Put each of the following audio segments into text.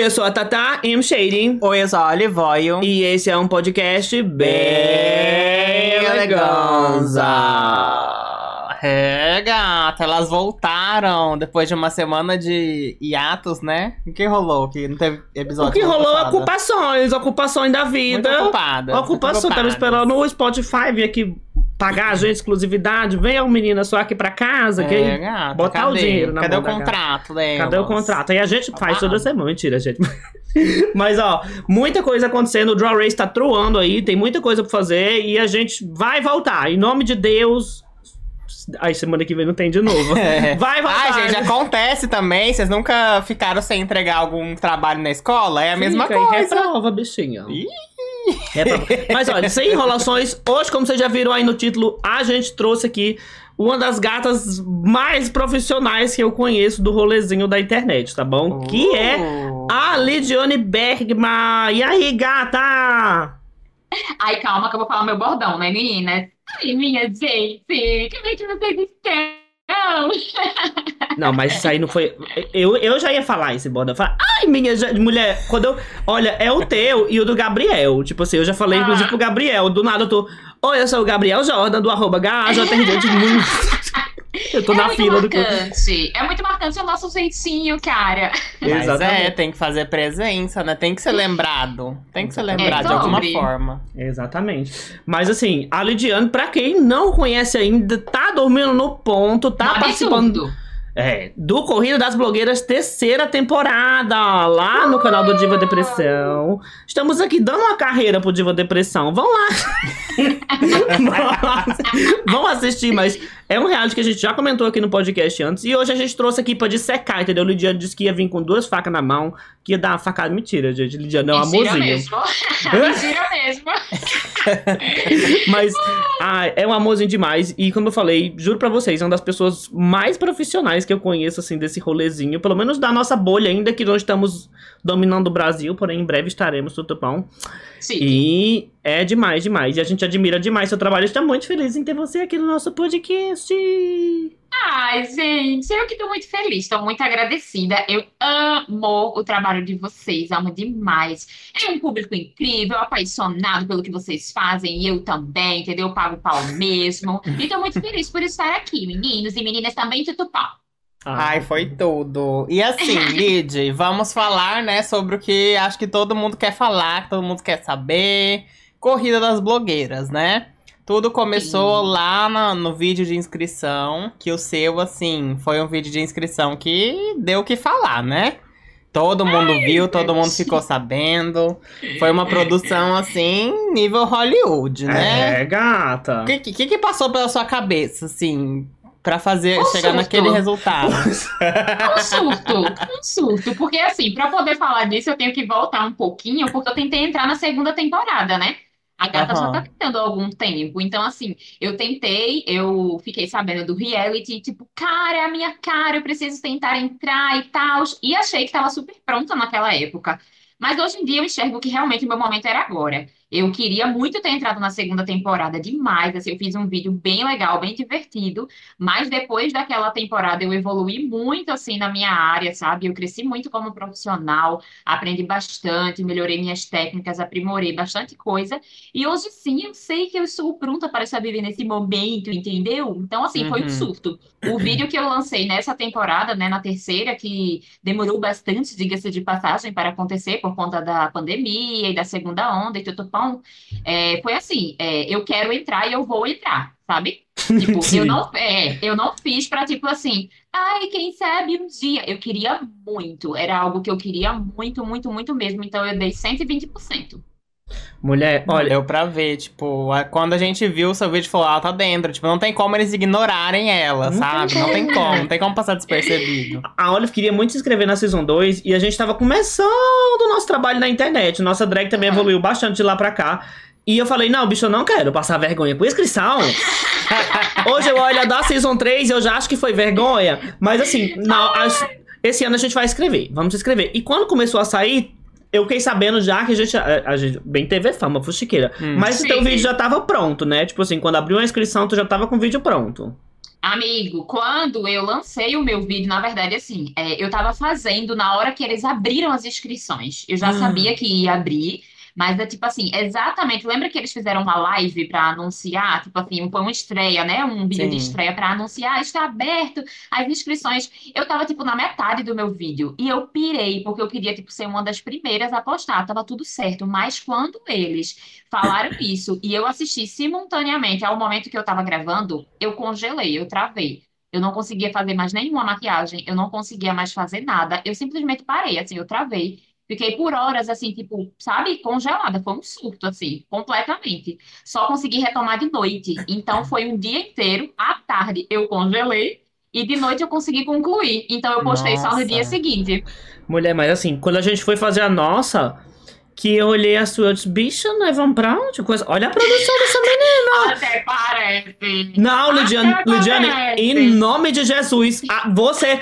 Oi, eu sou a Tata M. Shading. Oi, eu sou a Olivoio. E esse é um podcast bem eleganza. É, gata, elas voltaram depois de uma semana de hiatos, né? O que rolou? Que não teve episódio O que rolou é passada? ocupações, ocupações da Muito vida. ocupada. Ocupação, tava esperando o Spotify vir aqui pagar a gente exclusividade. Vem, menina, só aqui pra casa, que É, aí gata, botar cadê? o dinheiro na Cadê o contrato delas? Cadê o contrato? Aí a gente faz Ah. toda semana. Mentira, gente. Mas, ó, muita coisa acontecendo. O Draw Race tá truando aí. Tem muita coisa pra fazer. E a gente vai voltar. Em nome de Deus. Aí semana que vem não tem de novo. É. Vai voltar. Ai, gente, acontece também. Vocês nunca ficaram sem entregar algum trabalho na escola? É a mesma Fica aí, coisa. Reprova, bichinha. Ih. Reprova. Mas olha, sem enrolações, hoje, como vocês já viram aí no título, a gente trouxe aqui uma das gatas mais profissionais que eu conheço do rolezinho da internet, tá bom? Que é Uh. a Lidiane Bergman. E aí, gata? Ai, calma que eu vou falar meu bordão, né, menina? Ai, minha gente, como é que vocês estão? Não, mas isso aí não foi. Eu, eu já ia falar esse bordão. Eu falar, Ai, minha mulher, quando eu. Olha, é o teu e o do Gabriel. Tipo assim, eu já falei, Ah. inclusive, pro Gabriel. Do nada eu tô. Oi, eu sou o Gabriel Jordan, do arroba GAJRD. Eu tô é na muito fila do. marcante. É muito marcante o nosso jeitinho, cara. Mas Exatamente. é, tem que fazer presença, né? Tem que ser lembrado. Tem que ser lembrado de É alguma sobre. forma. Exatamente. Mas assim, a Lidiane, pra quem não conhece ainda, tá dormindo no ponto, tá Um participando absurdo. É, do Corrida das Blogueiras, terceira temporada, lá no canal do Diva Depressão. Estamos aqui dando uma carreira pro Diva Depressão. Vão lá. Vão assistir, mas é um reality que a gente já comentou aqui no podcast antes. E hoje a gente trouxe aqui pra dissecar, entendeu? Lidiane disse que ia vir com duas facas na mão, que ia dar uma facada. Mentira, gente. Lidiane é uma Mentira amorzinho. mesmo. Mentira mesmo. Mas ah, é um amorzinho demais. E como eu falei, juro pra vocês, é uma das pessoas mais profissionais que eu conheço, assim, desse rolezinho. Pelo menos da nossa bolha, ainda que não estamos dominando o Brasil, porém em breve estaremos, bom. Sim. E é demais, demais. E a gente admira demais seu trabalho. Está muito feliz em ter você aqui no nosso podcast. Ai, gente, eu que tô muito feliz, tô muito agradecida. Eu amo o trabalho de vocês, amo demais. É um público incrível, apaixonado pelo que vocês fazem, e eu também, entendeu? Eu pago pau mesmo. E tô muito feliz por estar aqui, meninos e meninas também, tudo pau. Ah, Ai, foi tudo. E assim, Lid, vamos falar, né, sobre o que acho que todo mundo quer falar, que todo mundo quer saber. Corrida das blogueiras, né? Tudo começou Sim. lá na- no vídeo de inscrição, que o seu, assim, foi um vídeo de inscrição que deu o que falar, né? Todo mundo viu, todo mundo ficou sabendo. Foi uma produção, assim, nível Hollywood, né? É, gata. O que, que, que passou pela sua cabeça, assim, pra fazer, Um chegar surto. naquele resultado? Um surto, um surto. Porque, assim, pra poder falar disso, eu tenho que voltar um pouquinho, porque eu tentei entrar na segunda temporada, né? A gata já Aham. tá tentando há algum tempo. Então, assim, eu tentei, eu fiquei sabendo do reality, tipo, cara, é a minha cara, eu preciso tentar entrar e tal. E achei que tava super pronta naquela época. Mas hoje em dia eu enxergo que realmente o meu momento era agora. Eu queria muito ter entrado na segunda temporada demais. Assim, eu fiz um vídeo bem legal, bem divertido. Mas depois daquela temporada eu evolui muito assim na minha área, sabe? Eu cresci muito como profissional, aprendi bastante, melhorei minhas técnicas, aprimorei bastante coisa. E hoje sim eu sei que eu estou pronta para estar vivendo esse momento, entendeu? Então, assim, foi um Uhum. surto. O vídeo que eu lancei nessa temporada, né, na terceira, que demorou bastante, diga-se de passagem, para acontecer por conta da pandemia e da segunda onda e tudo pão, é, foi assim: é, eu quero entrar e eu vou entrar, sabe? Tipo, eu não, é, eu não fiz pra, tipo assim, ai, quem sabe um dia. Eu queria muito, era algo que eu queria muito, muito, muito mesmo. Então eu dei 120%. Mulher, olha, Deu pra ver, tipo, quando a gente viu o seu vídeo, falou, ela tá dentro. Tipo, não tem como eles ignorarem ela, Não sabe? tem Não tem como. não tem como passar despercebido. a Olive queria muito se inscrever na Season 2 e a gente tava começando o nosso trabalho na internet. Nossa drag também Uhum. evoluiu bastante de lá pra cá. E eu falei, não, bicho, eu não quero passar vergonha com inscrição. Hoje eu olho a da Season 3 e eu já acho que foi vergonha. Mas assim, não, esse ano a gente vai escrever. Vamos escrever. E quando começou a sair, eu fiquei sabendo já que a gente. A, a gente bem teve fama, fuxiqueira. Hum. Mas o teu Sim. vídeo já tava pronto, né? Tipo assim, quando abriu a inscrição, tu já tava com o vídeo pronto. Amigo, quando eu lancei o meu vídeo, na verdade, assim, é, eu tava fazendo na hora que eles abriram as inscrições. Eu já Ah. sabia que ia abrir, mas é tipo assim, exatamente. Lembra que eles fizeram uma live pra anunciar, tipo assim, um, uma estreia, né? Um vídeo de Sim. estreia pra anunciar, está aberto as inscrições. Eu tava, tipo, na metade do meu vídeo e eu pirei, porque eu queria, tipo, ser uma das primeiras a postar. Tava tudo certo, mas quando eles falaram isso e eu assisti simultaneamente ao momento que eu tava gravando, eu congelei, eu travei. Eu não conseguia fazer mais nenhuma maquiagem, eu não conseguia mais fazer nada. Eu simplesmente parei, assim, eu travei. Fiquei por horas, assim, tipo, sabe, congelada. Foi um surto, assim, completamente. Só consegui retomar de noite. Então, foi um dia inteiro. À tarde, eu congelei. E de noite, eu consegui concluir. Então, eu postei só no dia Nossa. seguinte. Mulher, mas assim, quando a gente foi fazer a nossa, que eu olhei a sua, disse, bicha, nós vamos pra onde? Coisa... Olha a produção dessa menina. Até parece. Não, Lidiane, Até Lidiane, parece. em nome de Jesus, a- você.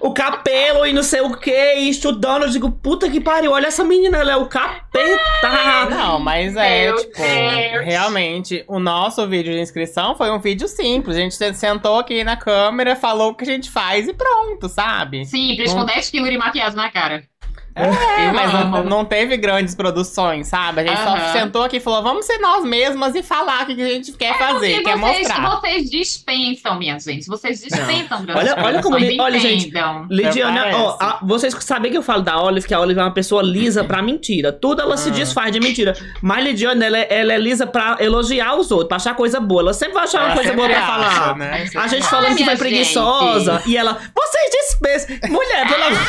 O cabelo e não sei o que, estudando, eu digo, puta que pariu, olha essa menina, ela é o capeta. Não, mas é, Meu tipo, Deus. realmente, o nosso vídeo de inscrição foi um vídeo simples. A gente se- sentou aqui na câmera, falou o que a gente faz e pronto, sabe? Simples, Não- com 10 quilos de maquiagem na cara. É, Eu mas não, não teve grandes produções, sabe? A gente só sentou aqui e falou, vamos ser nós mesmas e falar o que a gente quer fazer, Porque quer vocês, mostrar. vocês dispensam, minha gente. Vocês dispensam Olha- grandes olha como li- olha, gente, Parece. ó, a- vocês sabem que eu falo da Olive, que a Olive é uma pessoa lisa pra mentira. Tudo ela se Ah. desfaz de mentira. Mas Lidiane, ela, é- ela é lisa pra elogiar os outros, pra achar coisa boa. Ela sempre vai achar uma coisa boa pra acha, falar. né? A gente falando que foi preguiçosa. E ela, vocês dispensam. Mulher, pelo amor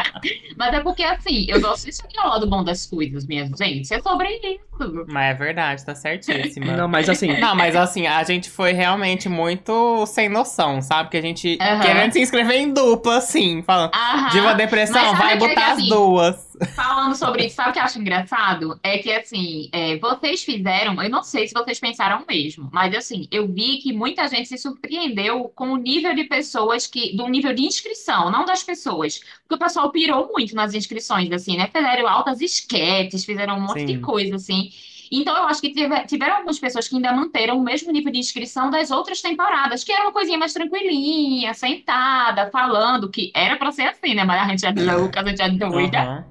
Mas é porque, assim, eu gosto disso aqui ao lado bom das coisas, minha gente. É sobre isso. Mas é verdade, tá certíssima. Não, mas assim. Não, mas assim, a gente foi realmente muito sem noção, sabe? Que a gente Aham. querendo se inscrever em dupla, assim, falando. Aham. Diva Depressão, vai o que é que, botar as assim, duas. Falando sobre isso, sabe o que eu acho engraçado? É que, assim, é, vocês fizeram, eu não sei se vocês pensaram mesmo, mas, assim, eu vi que muita gente se surpreendeu com o nível de pessoas que, do nível de inscrição, não das pessoas. Porque o pessoal pirou muito nas inscrições, assim, né? Fizeram altas esquetes, fizeram um monte de Sim. coisa, assim. Então, eu acho que tive- tiveram algumas pessoas que ainda manteram o mesmo nível de inscrição das outras temporadas, que era uma coisinha mais tranquilinha, sentada, falando, que era pra ser assim, né? Mas a gente é louca, a gente é doida. Aham.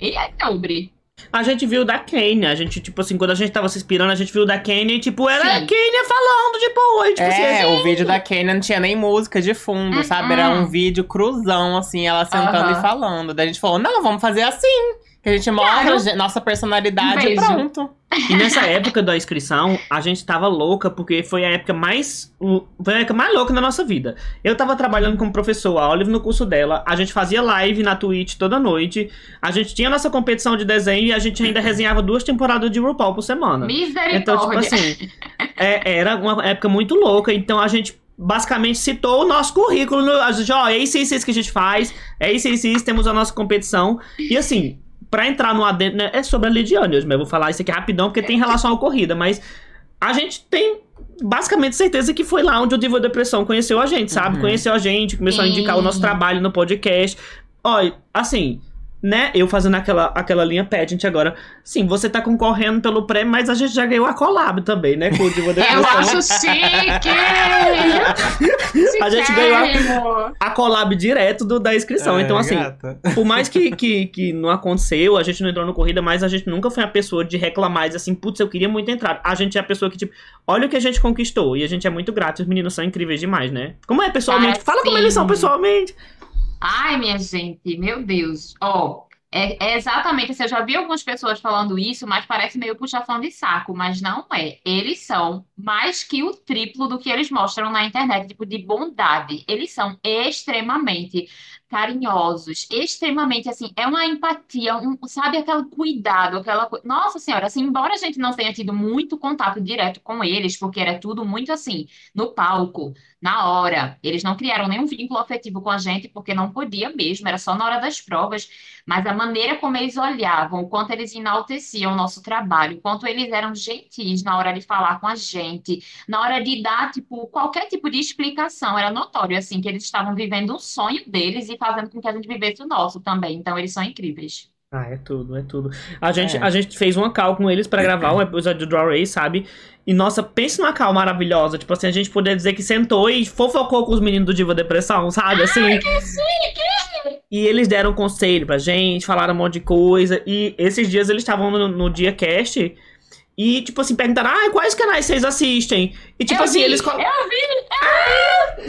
E é sobre. A gente viu da Kenya. A gente, tipo assim, quando a gente tava se inspirando, a gente viu da Kenya e, tipo, era a Sim. Kenya falando, tipo, oi, tipo É, assim. o vídeo da Kenya não tinha nem música de fundo, sabe? Era um Uhum. vídeo cruzão, assim, ela sentando Aham. e falando. Daí a gente falou, não, vamos fazer assim. A gente mostra Claro. a gente- nossa personalidade Um e pronto. E nessa época da inscrição, a gente tava louca, porque foi a época mais. o- Foi a época mais louca da nossa vida. Eu tava trabalhando como professor, a Olive no curso dela, a gente fazia live na Twitch toda noite, a gente tinha nossa competição de desenho e a gente ainda resenhava duas temporadas de RuPaul por semana. Misericórdia. Então, tipo assim, é- era uma época muito louca. Então a gente basicamente citou o nosso currículo. No, a gente, ó, é isso, isso, isso que a gente faz. É isso, isso, isso, temos a nossa competição. E assim, pra entrar no adentro, né, é sobre a Lidiane hoje, mas eu vou falar isso aqui rapidão, porque tem relação à corrida. Mas a gente tem basicamente certeza que foi lá onde o Diva Depressão conheceu a gente, sabe? Uhum. Conheceu a gente, começou a Sim. indicar o nosso trabalho no podcast. Olha, assim, né? Eu fazendo aquela, aquela linha pageant agora. Sim, você tá concorrendo pelo prêmio, mas a gente já ganhou a collab também, né? Diva Eu acho chique! A gente ganhou a- a collab direto do, da inscrição. É, então, assim, gata. por mais que, que, que não aconteceu, a gente não entrou no corrida, mas a gente nunca foi a pessoa de reclamar e dizer assim, putz, eu queria muito entrar. A gente é a pessoa que, tipo, olha o que a gente conquistou. E a gente é muito grato. Os meninos são incríveis demais, né? Como é pessoalmente? Ah, Fala como sim. eles são pessoalmente. Ai, minha gente, meu Deus. Ó, é, é exatamente assim, eu já vi algumas pessoas falando isso, mas parece meio puxação de saco, mas não é. Eles são mais que o triplo do que eles mostram na internet, tipo, de bondade. Eles são extremamente carinhosos, extremamente assim, é uma empatia, um, sabe, aquele cuidado, aquela coisa. Nossa Senhora, assim, embora a gente não tenha tido muito contato direto com eles, porque era tudo muito assim, no palco, na hora. Eles não criaram nenhum vínculo afetivo com a gente, porque não podia mesmo, era só na hora das provas. Mas a maneira como eles olhavam, o quanto eles enalteciam o nosso trabalho, o quanto eles eram gentis na hora de falar com a gente, na hora de dar, tipo, qualquer tipo de explicação. Era notório, assim, que eles estavam vivendo o sonho deles e fazendo com que a gente vivesse o nosso também. Então, eles são incríveis. Ah, é tudo, é tudo. A gente, É. a gente fez uma call com eles pra gravar um episódio do Draw Race, sabe? E nossa, pensa numa call maravilhosa. Tipo assim, a gente poderia dizer que sentou e fofocou com os meninos do Diva Depressão, sabe? Assim. E eles deram conselho pra gente, falaram um monte de coisa. E esses dias eles estavam no, no dia cast. E, tipo assim, perguntaram, ah, quais canais vocês assistem? E, tipo eu assim, vi, eles. Eu vi!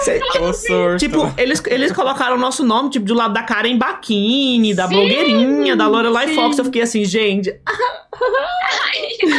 Cê- O surto. Tipo, eles, eles colocaram o nosso nome, tipo, do lado da Karen Baquini, da Sim, blogueirinha, da Lorelai sim. Fox. Eu fiquei assim, gente.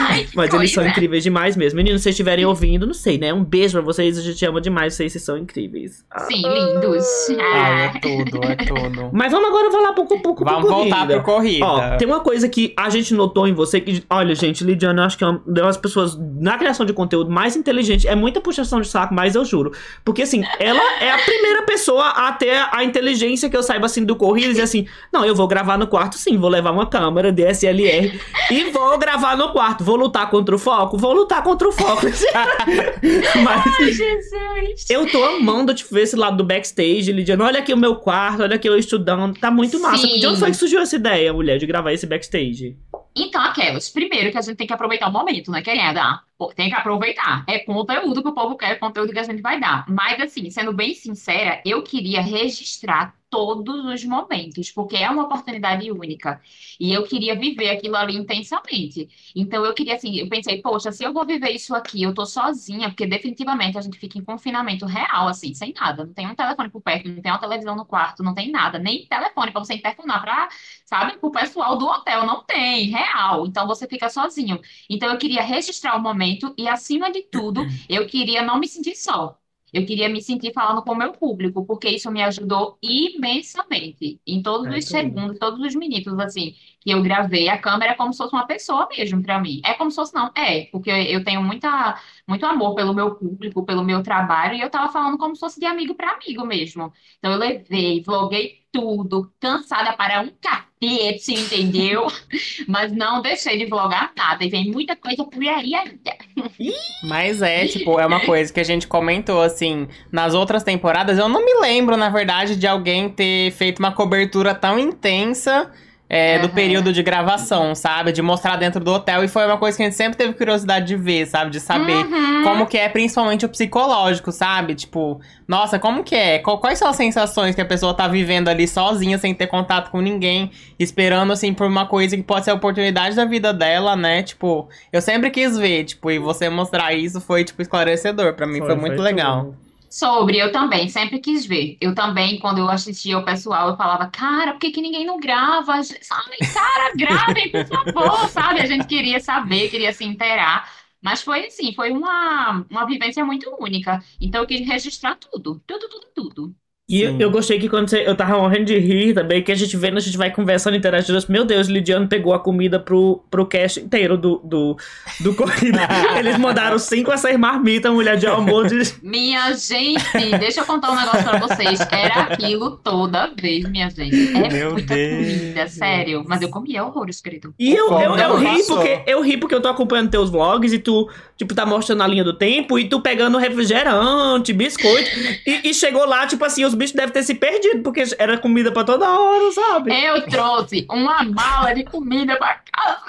Ai, Mas eles são coisa. incríveis demais mesmo. Meninos, se vocês estiverem ouvindo, não sei, né? Um beijo pra vocês, a gente ama demais vocês, vocês são incríveis. Sim, lindos. Ai, é Ah. tudo, é tudo. Mas vamos agora falar pouco a pouco Vamos voltar pro corrida. Ó, tem uma coisa que a gente notou em você que, olha, gente, Lidiana, eu acho que é uma das pessoas na criação de conteúdo mais inteligente. É muita puxação de saco, mas eu juro. Porque, assim, ela é a primeira pessoa a ter a inteligência que eu saiba, assim, do corrido e dizer assim: não, eu vou gravar no quarto, sim, vou levar uma câmera DSLR e vou gravar no quarto. Vou lutar contra o foco? Vou lutar contra o foco. mas. Ai, Jesus. Eu tô amando, tipo, ver esse lado do backstage, Lidiana. Olha aqui o meu quarto, olha aqui eu estudando. Tá muito massa. Sim. De onde foi que surgiu essa ideia, mulher, de gravar esse backstage? Então, aquelas. Primeiro que a gente tem que aproveitar o momento, né, querida? Tem que aproveitar. É conteúdo que o povo quer, conteúdo que a gente vai dar. Mas, assim, sendo bem sincera, eu queria registrar todos os momentos, porque é uma oportunidade única. E eu queria viver aquilo ali intensamente. Então, eu queria, assim, eu pensei, poxa, se eu vou viver isso aqui, eu tô sozinha, porque definitivamente a gente fica em confinamento real, assim, sem nada. Não tem um telefone por perto, não tem uma televisão no quarto, não tem nada, nem telefone pra você interfonar pra sabe? O pessoal do hotel não tem, real. Então você fica sozinho. Então eu queria registrar o momento e, acima de tudo, eu queria não me sentir só. Eu queria me sentir falando com o meu público, porque isso me ajudou imensamente. Em todos É, os segundos, todos os minutos, assim, que eu gravei, a câmera é como se fosse uma pessoa mesmo para mim. É como se fosse, não, é, porque eu tenho muita, muito amor pelo meu público, pelo meu trabalho, e eu tava falando como se fosse de amigo para amigo mesmo. Então eu levei, vloguei tudo, cansada para um cacete, entendeu? Mas não deixei de vlogar nada, e vem muita coisa por aí ainda. Mas é, tipo, é uma coisa que a gente comentou, assim, nas outras temporadas. Eu não me lembro, na verdade, de alguém ter feito uma cobertura tão intensa é, do Aham. período de gravação, sabe? De mostrar dentro do hotel. E foi uma coisa que a gente sempre teve curiosidade de ver, sabe? De saber Uhum. como que é, principalmente o psicológico, sabe? Tipo, nossa, como que é? Quais são as sensações que a pessoa tá vivendo ali sozinha, sem ter contato com ninguém, esperando, assim, por uma coisa que pode ser a oportunidade da vida dela, né? Tipo, eu sempre quis ver, tipo, e você mostrar isso foi, tipo, esclarecedor. Pra mim foi, muito legal. tudo. Sobre, eu também, sempre quis ver. Eu também, quando eu assistia o pessoal, eu falava, cara, por que, que ninguém não grava? Sabe, cara, gravem, por favor, sabe? A gente queria saber, queria se inteirar. Mas foi assim, foi uma, uma vivência muito única. Então eu quis registrar tudo, tudo, tudo, tudo. E Sim. eu gostei que quando você, eu tava morrendo de rir também, que a gente vendo, a gente vai conversando, interagindo. assim, Meu Deus, Lidiano pegou a comida pro, pro cast inteiro do, do, do corrida. Eles mandaram cinco a seis marmitas, mulher de almoço. de- Minha gente, deixa eu contar um negócio pra vocês. Era aquilo toda vez, minha gente. É Meu muita Deus. comida, sério. Mas eu comia horrores, querido. E eu, eu, eu Não, ri porque eu ri porque eu tô acompanhando teus vlogs e tu, tipo, tá mostrando a linha do tempo e tu pegando refrigerante, biscoito. e, e chegou lá, tipo assim, os bichos devem ter se perdido, porque era comida pra toda hora, sabe? Eu trouxe uma mala de comida pra casa.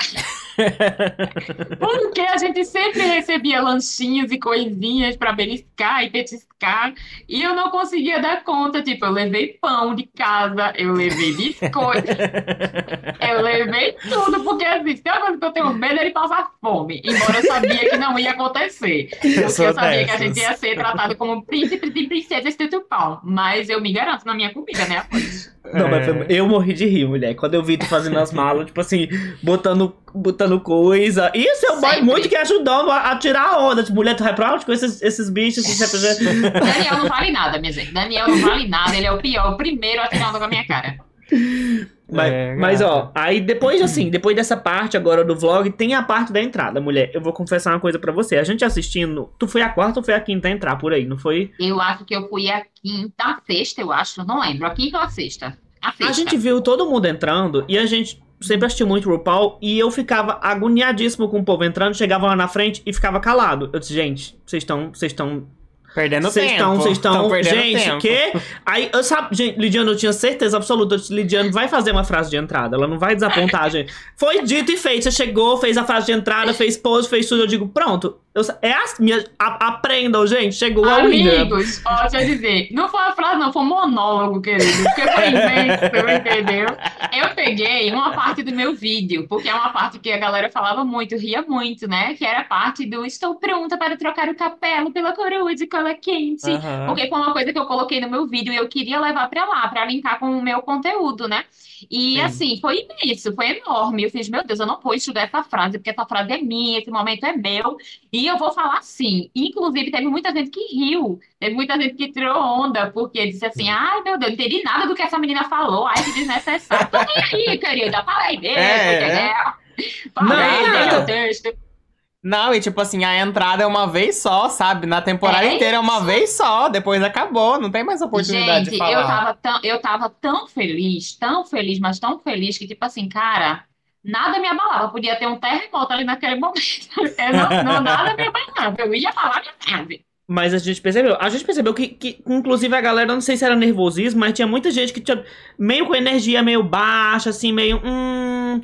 Porque a gente sempre recebia lanchinhos e coisinhas pra beliscar e petiscar. E eu não conseguia dar conta. Tipo, eu levei pão de casa, eu levei biscoito, eu levei tudo. Porque assim, se tem uma coisa que eu tenho medo é de passar fome. Embora eu sabia que não ia acontecer. Porque eu sabia que a gente ia ser tratado como príncipes e princesas do pão. Mas eu me garanto na minha comida, né? Não, mas foi- eu morri de rir, mulher. Quando eu vi tu fazendo as malas, tipo assim, botando, botando coisa. E o seu boy muito que ajudando a, a tirar a onda. Tipo, mulher, tu vai pra onde com esses, esses bichos? Esses? Daniel não vale nada, minha gente. Daniel não vale nada, ele é o pior, o primeiro a tirar onda com a minha cara. Mas, É, mas, ó, aí depois, assim, depois dessa parte agora do vlog, tem a parte da entrada, mulher. Eu vou confessar uma coisa pra você. A gente assistindo, tu foi a quarta ou foi a quinta a entrar por aí, não foi? Eu acho que eu fui a quinta, a sexta, eu acho, não lembro. A quinta ou a sexta? A sexta. A gente viu todo mundo entrando e a gente sempre assistiu muito RuPaul e eu ficava agoniadíssimo com o povo entrando, chegava lá na frente e ficava calado. Eu disse, gente, vocês estão, vocês estão Perdendo Vocês tempo. estão, vocês Tão estão. perdendo Gente, tempo. que? Aí, eu sabe, gente, eu tinha certeza absoluta. Lidiane vai fazer uma frase de entrada. Ela não vai desapontar, gente. Foi dito e feito. Você chegou, fez a frase de entrada, fez pose, fez tudo. Eu digo, pronto. Eu, é as minhas. a- aprendam, gente. Chegou a William. Amigos, ó, deixa eu dizer, não foi uma frase, não, foi um monólogo, querido. Porque foi imenso, entendeu? Eu peguei uma parte do meu vídeo, porque é uma parte que a galera falava muito, ria muito, né? Que era a parte do estou pronta para trocar o capelo pela coroa de cola quente. Aham. Porque foi uma coisa que eu coloquei no meu vídeo e eu queria levar pra lá, pra linkar com o meu conteúdo, né? E Sim. assim, foi imenso, foi enorme. Eu fiz, meu Deus, eu não vou estudar essa frase, porque essa frase é minha, esse momento é meu. E eu vou falar assim. Inclusive, teve muita gente que riu, teve muita gente que tirou onda, porque disse assim: ai meu Deus, não entendi nada do que essa menina falou, ai que desnecessário. Tô nem aí, querida, falei mesmo, É, entendeu? Não, Falei, dei não. meu texto. Não, e tipo assim, a entrada é uma vez só, sabe? Na temporada É inteira é uma vez só, depois acabou, não tem mais oportunidade Gente, de falar. eu tava, tão, eu tava tão feliz, tão feliz, mas tão feliz que, tipo assim, cara, nada me abalava. Podia ter um terremoto ali naquele momento. Eu não, não, nada me abalava. Eu ia falar minha frase. Mas a gente percebeu. A gente percebeu que, que, inclusive, a galera, não sei se era nervosismo, mas tinha muita gente que tinha meio com energia meio baixa, assim, meio. Hum.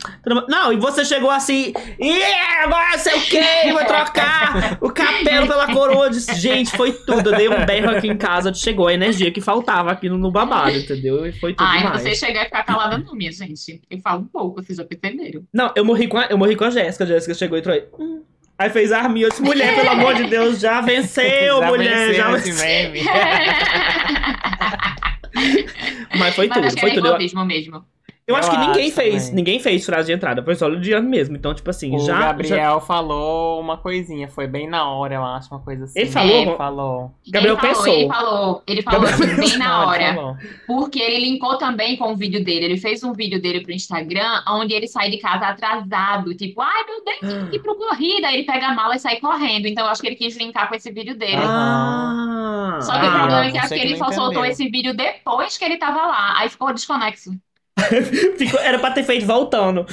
Não, e você chegou assim. E agora sei o quê? Vou trocar o capelo pela coroa. Disse, gente, foi tudo. Eu dei um berro aqui em casa. Chegou a energia que faltava aqui no, no babado, entendeu? E foi tudo Ai, demais. você chegar e ficar calada não, minha gente. Eu falo um pouco, vocês já perceberam. Não, eu morri com a, eu morri com a Jéssica. A Jéssica chegou e entrou aí. Hum. Aí fez a arminha. Eu disse, mulher, pelo amor de Deus, já venceu, Já mulher. venceu Já esse venceu. meme. Mas foi Mas tudo, acho que foi tudo. Eu, nervosismo mesmo. Eu acho Eu que ninguém acho fez, também. ninguém fez frase de entrada, foi só o Lidiano mesmo. Então, tipo assim, O já, já. Gabriel falou uma coisinha, foi bem na hora, eu acho, uma coisa assim. Ele falou? Ele falou. Gabriel ele falou, pensou. Ele falou, ele falou Gabriel assim, bem na ele hora. falou. Porque ele linkou também com o vídeo dele. Ele fez um vídeo dele pro Instagram, onde ele sai de casa atrasado. Tipo, ai meu Deus, tem que ir pro corrida. Aí ele pega a mala e sai correndo. Então eu acho que ele quis linkar com esse vídeo dele. Ah, Só que o Ah, problema é que acho que ele só soltou esse vídeo depois que ele tava lá. Aí ficou desconexo. Ficou- era pra ter feito voltando.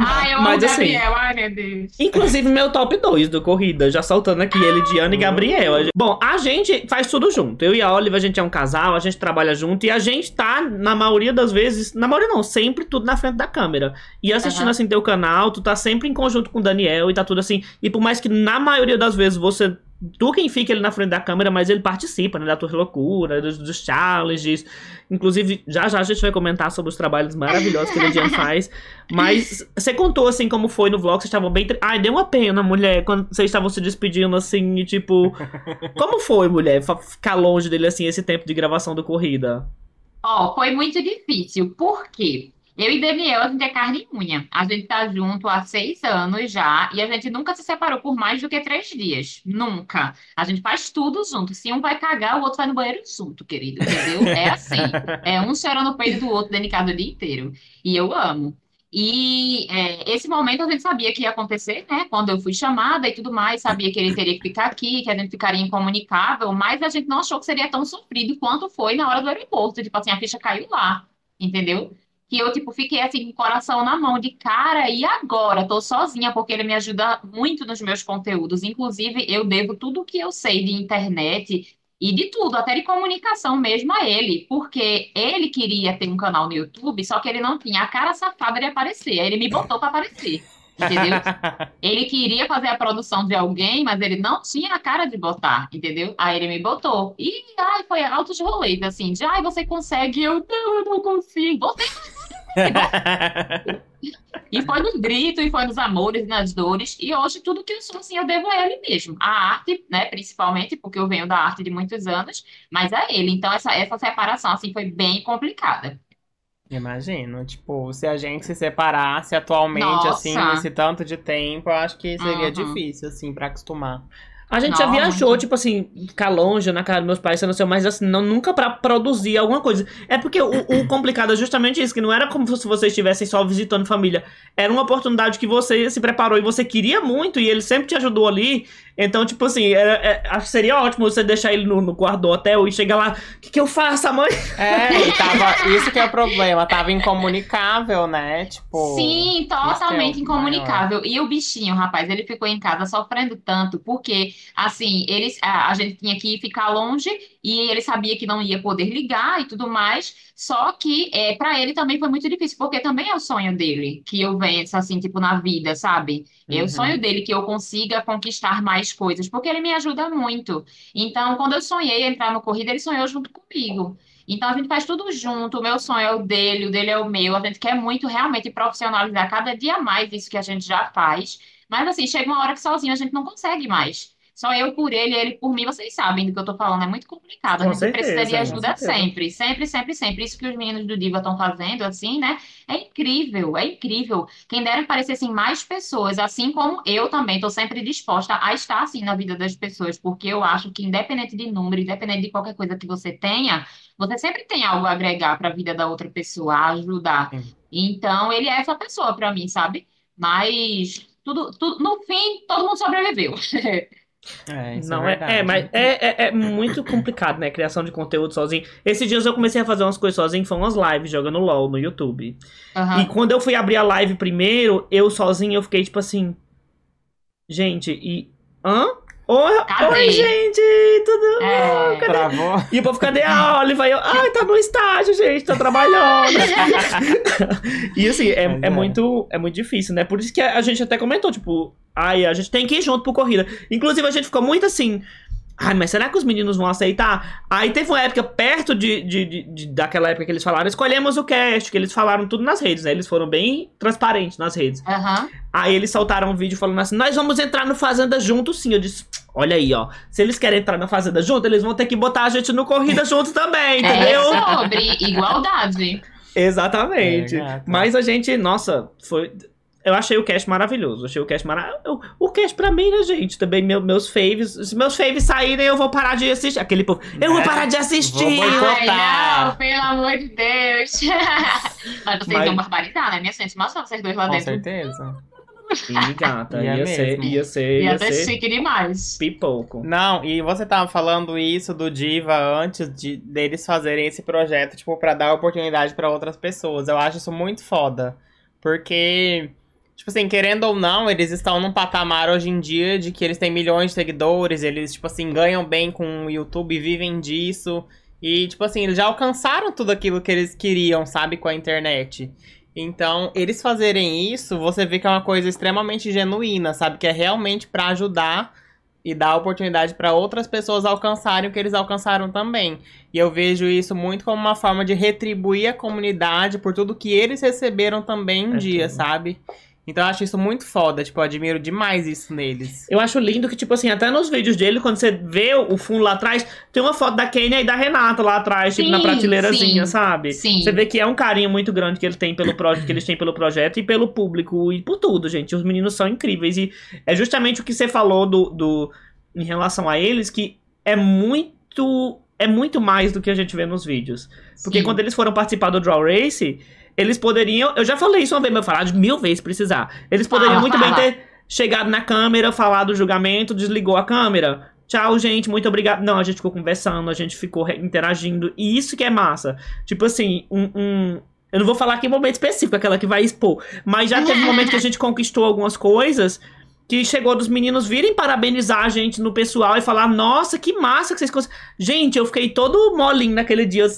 ai, eu amo Mas, o assim, Gabriel. Ai, meu Deus. Inclusive, meu top 2 do Corrida, já saltando aqui ele, Diana e Gabriel. A gente- Bom, a gente faz tudo junto. Eu e a Oliva, a gente é um casal, a gente trabalha junto e a gente tá, na maioria das vezes, na maioria não, sempre tudo na frente da câmera. E assistindo Aham. assim teu canal, tu tá sempre em conjunto com o Daniel e tá tudo assim. E por mais que na maioria das vezes você. Tu quem fica ele na frente da câmera, mas ele participa, né? Da tua loucura, dos, dos challenges. Inclusive, já já a gente vai comentar sobre os trabalhos maravilhosos que o Lidiane faz. Mas você contou, assim, como foi no vlog, vocês estavam bem... Ai, deu uma pena, mulher, quando vocês estavam se despedindo, assim, e tipo... Como foi, mulher, ficar longe dele, assim, esse tempo de gravação do Corrida? Ó, foi muito difícil. Por quê? Eu e Daniel, a gente é carne e unha. A gente tá junto há seis anos já e a gente nunca se separou por mais do que três dias. Nunca. A gente faz tudo junto. Se um vai cagar, o outro vai no banheiro junto, querido. Entendeu? É assim. É um chorando no peito do outro dentro de casa o dia inteiro. E eu amo. E é, esse momento a gente sabia que ia acontecer, né? Quando eu fui chamada e tudo mais, sabia que ele teria que ficar aqui, que a gente ficaria incomunicável, mas a gente não achou que seria tão sofrido quanto foi na hora do aeroporto. Tipo assim, a ficha caiu lá, entendeu? Que eu, tipo, fiquei assim, com o coração na mão, de cara, e agora? Tô sozinha, porque ele me ajuda muito nos meus conteúdos. Inclusive, eu devo tudo que eu sei de internet e de tudo, até de comunicação mesmo a ele, porque ele queria ter um canal no YouTube, só que ele não tinha a cara safada de aparecer. Aí ele me botou pra aparecer. Entendeu? Ele queria fazer a produção de alguém, mas ele não tinha a cara de botar, entendeu? Aí ele me botou. E ai, foi altos rolês, assim, de ai, você consegue, eu não, eu não consigo. Você E foi nos gritos, e foi nos amores, e nas dores. E hoje tudo que eu sou, assim, eu devo a ele mesmo. A arte, né, principalmente, porque eu venho da arte de muitos anos, mas a ele. Então essa, essa separação, assim, foi bem complicada. Imagino, tipo, se a gente se separasse atualmente, Nossa. assim, nesse tanto de tempo, eu acho que seria Uhum. difícil, assim, pra acostumar. A gente já Não, viajou, muito. tipo assim, ficar longe na casa dos meus pais, não sei, mas assim, não, nunca pra produzir alguma coisa. É porque o, o complicado é justamente isso, que não era como se vocês estivessem só visitando família. Era uma oportunidade que você se preparou e você queria muito, e ele sempre te ajudou ali. Então, tipo assim, é, acho que seria ótimo você deixar ele no, no quarto do hotel e chegar lá, o que, que eu faço, mãe? É, e tava. Isso que é o problema, tava incomunicável, né? Tipo. Sim, é totalmente o incomunicável. E o bichinho, rapaz, ele ficou em casa sofrendo tanto, porque assim, eles, a, a gente tinha que ficar longe e ele sabia que não ia poder ligar e tudo mais. Só que é, para ele também foi muito difícil, porque também é o sonho dele que eu vença, assim, tipo, na vida, sabe? É o Uhum. sonho dele que eu consiga conquistar mais coisas, porque ele me ajuda muito. Então, quando eu sonhei entrar no corrida, ele sonhou junto comigo. Então, a gente faz tudo junto. O meu sonho é o dele, o dele é o meu. A gente quer muito realmente profissionalizar cada dia mais isso que a gente já faz. Mas, assim, chega uma hora que sozinho a gente não consegue mais. Só eu por ele, ele por mim, vocês sabem do que eu tô falando. É muito complicado. A Com gente certeza, precisa de ajuda sempre. Sempre, sempre, sempre. Isso que os meninos do Diva estão fazendo, assim, né? É incrível, é incrível. Quem dera aparecessem mais pessoas, assim como eu também estou sempre disposta a estar assim na vida das pessoas, porque eu acho que independente de número, independente de qualquer coisa que você tenha, você sempre tem algo a agregar para a vida da outra pessoa, a ajudar. Sim. Então, ele é essa pessoa para mim, sabe? Mas tudo, tudo, no fim, todo mundo sobreviveu. É, isso Não, é é, verdade. é, mas é, é, é muito complicado, né? Criação de conteúdo sozinho. Esses dias eu comecei a fazer umas coisas sozinho, foi umas lives jogando LOL no YouTube. Aham. E quando eu fui abrir a live primeiro, eu sozinho, eu fiquei tipo assim. Gente, e. Hã? Oi, Cadê? gente, tudo É. bom? Cadê? Travou? E o povo, cadê a Oliva? E eu, ai, tá no estágio, gente, tá trabalhando. e assim, é, é é. muito, é muito difícil, né? Por isso que a, a gente até comentou, tipo, ai, a gente tem que ir junto pro corrida. Inclusive, a gente ficou muito assim. Ai, mas será que os meninos vão aceitar? Aí teve uma época perto de, de, de- de- daquela época que eles falaram, escolhemos o cast, que eles falaram tudo nas redes, né? Eles foram bem transparentes nas redes. Aham. Aí eles soltaram um vídeo falando assim: nós vamos entrar no Fazenda junto sim. Eu disse: olha aí, ó. Se eles querem entrar na Fazenda junto, eles vão ter que botar a gente no Corrida junto também, entendeu? É sobre igualdade. Exatamente. É. Mas a gente, nossa, foi. Eu achei o cast maravilhoso. Achei o cast maravilhoso. O cast pra mim, né, gente? Também meu- meus faves. Se meus faves saírem, eu vou parar de assistir. Aquele povo. Eu vou Né? parar de assistir. Ai, não, pelo amor de Deus. Mas vocês Mas- iam barbarizar, né? Minha gente, mas só vocês dois lá Com dentro. certeza. Ih, gata, Ia ia, ser, ia ser, Ia ia ser ser chique demais. pipoco. Não, e você tava falando isso do Diva antes de deles fazerem esse projeto, tipo, pra dar oportunidade pra outras pessoas. Eu acho isso muito foda. Porque, tipo assim, querendo ou não, eles estão num patamar hoje em dia de que eles têm milhões de seguidores, eles, tipo assim, ganham bem com o YouTube, vivem disso. E, tipo assim, eles já alcançaram tudo aquilo que eles queriam, sabe, com a internet. Então, eles fazerem isso, você vê que é uma coisa extremamente genuína, sabe? Que é realmente pra ajudar e dar oportunidade pra outras pessoas alcançarem o que eles alcançaram também. E eu vejo isso muito como uma forma de retribuir a comunidade por tudo que eles receberam também um É dia, tudo. sabe? Então eu acho isso muito foda, tipo, eu admiro demais isso neles. Eu acho lindo que, tipo assim, até nos vídeos dele, quando você vê o fundo lá atrás, tem uma foto da Kenia e da Renata lá atrás, tipo, na Sim, prateleirazinha, sim, sabe? sim. Você vê que é um carinho muito grande que ele tem pelo projeto, que eles têm pelo projeto e pelo público e por tudo, gente. Os meninos são incríveis. E é justamente o que você falou do, do em relação a eles, que é muito. É muito mais do que a gente vê nos vídeos. Porque Sim. quando eles foram participar do Draw Race, eles poderiam. Eu já falei isso uma vez, mas eu falar de mil vezes precisar. Eles poderiam muito fala. bem ter chegado na câmera, falado do julgamento, desligou a câmera. Tchau, gente, muito obrigado. Não, a gente ficou conversando, a gente ficou interagindo. E isso que é massa. Tipo assim, um. um- eu não vou falar aqui em momento específico, aquela que vai expor. Mas já teve um momento que a gente conquistou algumas coisas. Que chegou dos meninos virem parabenizar a gente no pessoal e falar: Nossa, que massa que vocês conseguiram. Gente, eu fiquei todo molinho naquele dia. Eu,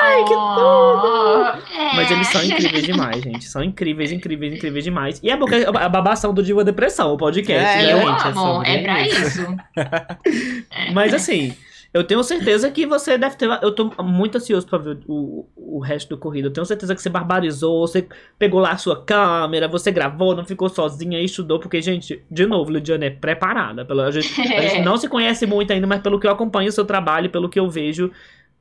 Ai, que tudo! mas eles são incríveis demais, gente. São incríveis, incríveis, incríveis demais. E é porque a babação do Diva Depressão, o podcast, É, né, Eu gente? é amo, sobre é pra isso. isso. É. Mas assim, eu tenho certeza que você deve ter. Eu tô muito ansioso pra ver o, o resto do corrido. Eu tenho certeza que você barbarizou, você pegou lá a sua câmera, você gravou, não ficou sozinha e estudou. Porque, gente, de novo, Lidiane é preparada. Pela, a, gente, a gente não se conhece muito ainda, mas pelo que eu acompanho o seu trabalho, pelo que eu vejo.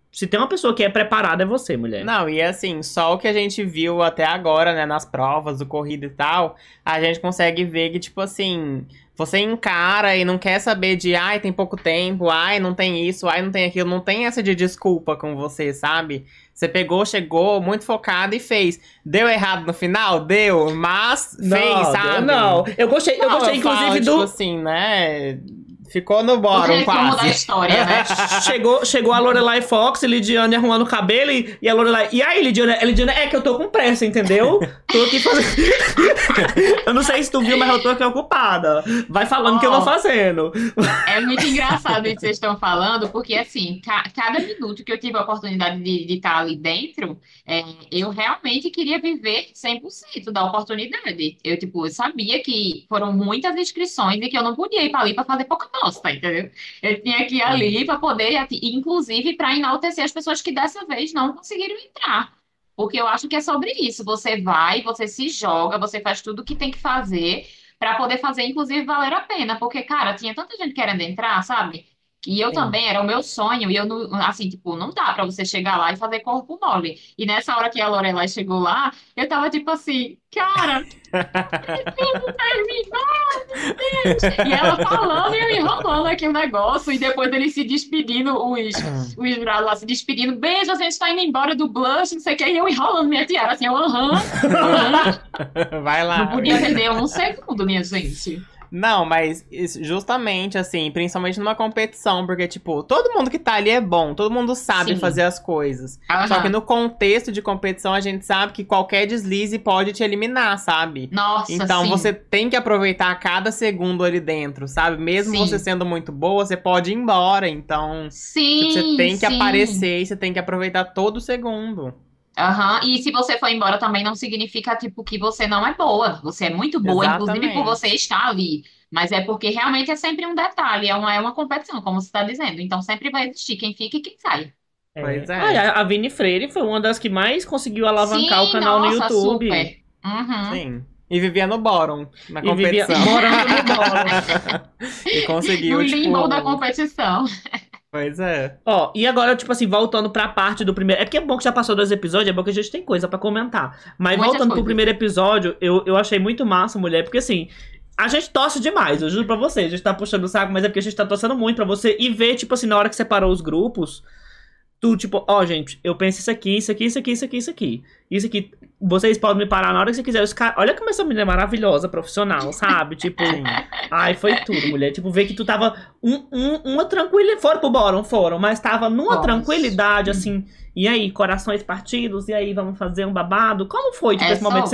Se tem uma pessoa que é preparada, é você, mulher. Não, e assim, só o que a gente viu até agora, né, nas provas do corrida e tal, a gente consegue ver que, tipo assim, você encara e não quer saber de, ai, tem pouco tempo, ai, não tem isso, ai, não tem aquilo, não tem essa de desculpa com você, sabe? Você pegou, chegou, muito focado e fez. Deu errado no final? Deu, mas Não, fez, sabe? Não, eu gostei, eu Não, gostei, falo, inclusive, tipo do. assim, né? Ficou no bórum, resumo da quase. história, né? chegou, chegou a Lorelai Fox e Lidiane arrumando o cabelo e, e a Lorelai. E aí, Lidiane? A Lidiane, é que eu tô com pressa, entendeu? Tô aqui fazendo. eu não sei se tu viu, mas eu tô aqui ocupada. Vai falando que eu vou fazendo. É muito engraçado isso que vocês estão falando, porque assim, ca- cada minuto que eu tive a oportunidade de estar ali dentro, é, eu realmente queria viver 100% da oportunidade. Eu, tipo, eu sabia que foram muitas inscrições e que eu não podia ir para ali para fazer pouca bosta, entendeu? Eu tinha que ir ali para poder, ati- inclusive, para enaltecer as pessoas que dessa vez não conseguiram entrar. Porque eu acho que é sobre isso. Você vai, você se joga, você faz tudo o que tem que fazer para poder fazer, inclusive, valer a pena. Porque, cara, tinha tanta gente querendo entrar, sabe? E eu Sim. também, era o meu sonho, e eu não, assim, tipo, não dá pra você chegar lá e fazer corpo mole. E nessa hora que a Lorelai chegou lá, eu tava tipo assim, cara, como terminou, meu Deus! E ela falando e eu enrolando aqui o negócio, e depois ele se despedindo, os, os lá se despedindo, beijo, a gente tá indo embora do blush, não sei o que, e eu enrolando minha tiara, assim, eu, aham, aham. Vai lá. Não podia perder um segundo, minha gente. Não, mas justamente assim, principalmente numa competição, porque, tipo, todo mundo que tá ali é bom, todo mundo sabe Sim. fazer as coisas. Só Aham. que no contexto de competição, a gente sabe que qualquer deslize pode te eliminar, sabe? Nossa, Então sim. você tem que aproveitar cada segundo ali dentro, sabe? Mesmo Sim. você sendo muito boa, você pode ir embora. Então, Sim, tipo, você tem que aparecer e você tem que aproveitar todo segundo. Aham, E se você for embora também não significa, tipo, que você não é boa. Você é muito boa, inclusive por Exatamente. você estar ali. Mas é porque realmente é sempre um detalhe, é uma, é uma competição, como você está dizendo. Então sempre vai existir quem fica e quem sai. Pois é. Ah, a- Vini Freire foi uma das que mais conseguiu alavancar Sim, o canal no nossa, YouTube. super. Uhum. Sim. E vivia no bórum, na E vivia competição. morando no bolo. e conseguiu, No tipo... limbo da competição. Pois é. Ó, e agora, tipo assim, voltando pra parte do primeiro. É porque é bom que já passou dois episódios, é bom que a gente tem coisa pra comentar. Mas Muitas voltando pro coisas. primeiro episódio, eu, eu achei muito massa, mulher, porque assim. A gente torce demais, eu juro pra você. A gente tá puxando o saco, mas é porque a gente tá torcendo muito pra você. E ver, tipo assim, na hora que separou os grupos, tu, tipo, ó, gente, eu penso isso aqui, isso aqui, isso aqui, isso aqui, isso aqui. Isso aqui, vocês podem me parar na hora que você quiser. Os cara... Olha como essa menina é maravilhosa, profissional, sabe? Tipo, ai, foi tudo, mulher. Tipo, ver que tu tava um, um- uma tranquilidade. Foram pro Bórum, foram, mas tava numa Nossa. tranquilidade, assim. E aí, corações partidos, e aí, vamos fazer um babado? Como foi, tipo, É esse momento?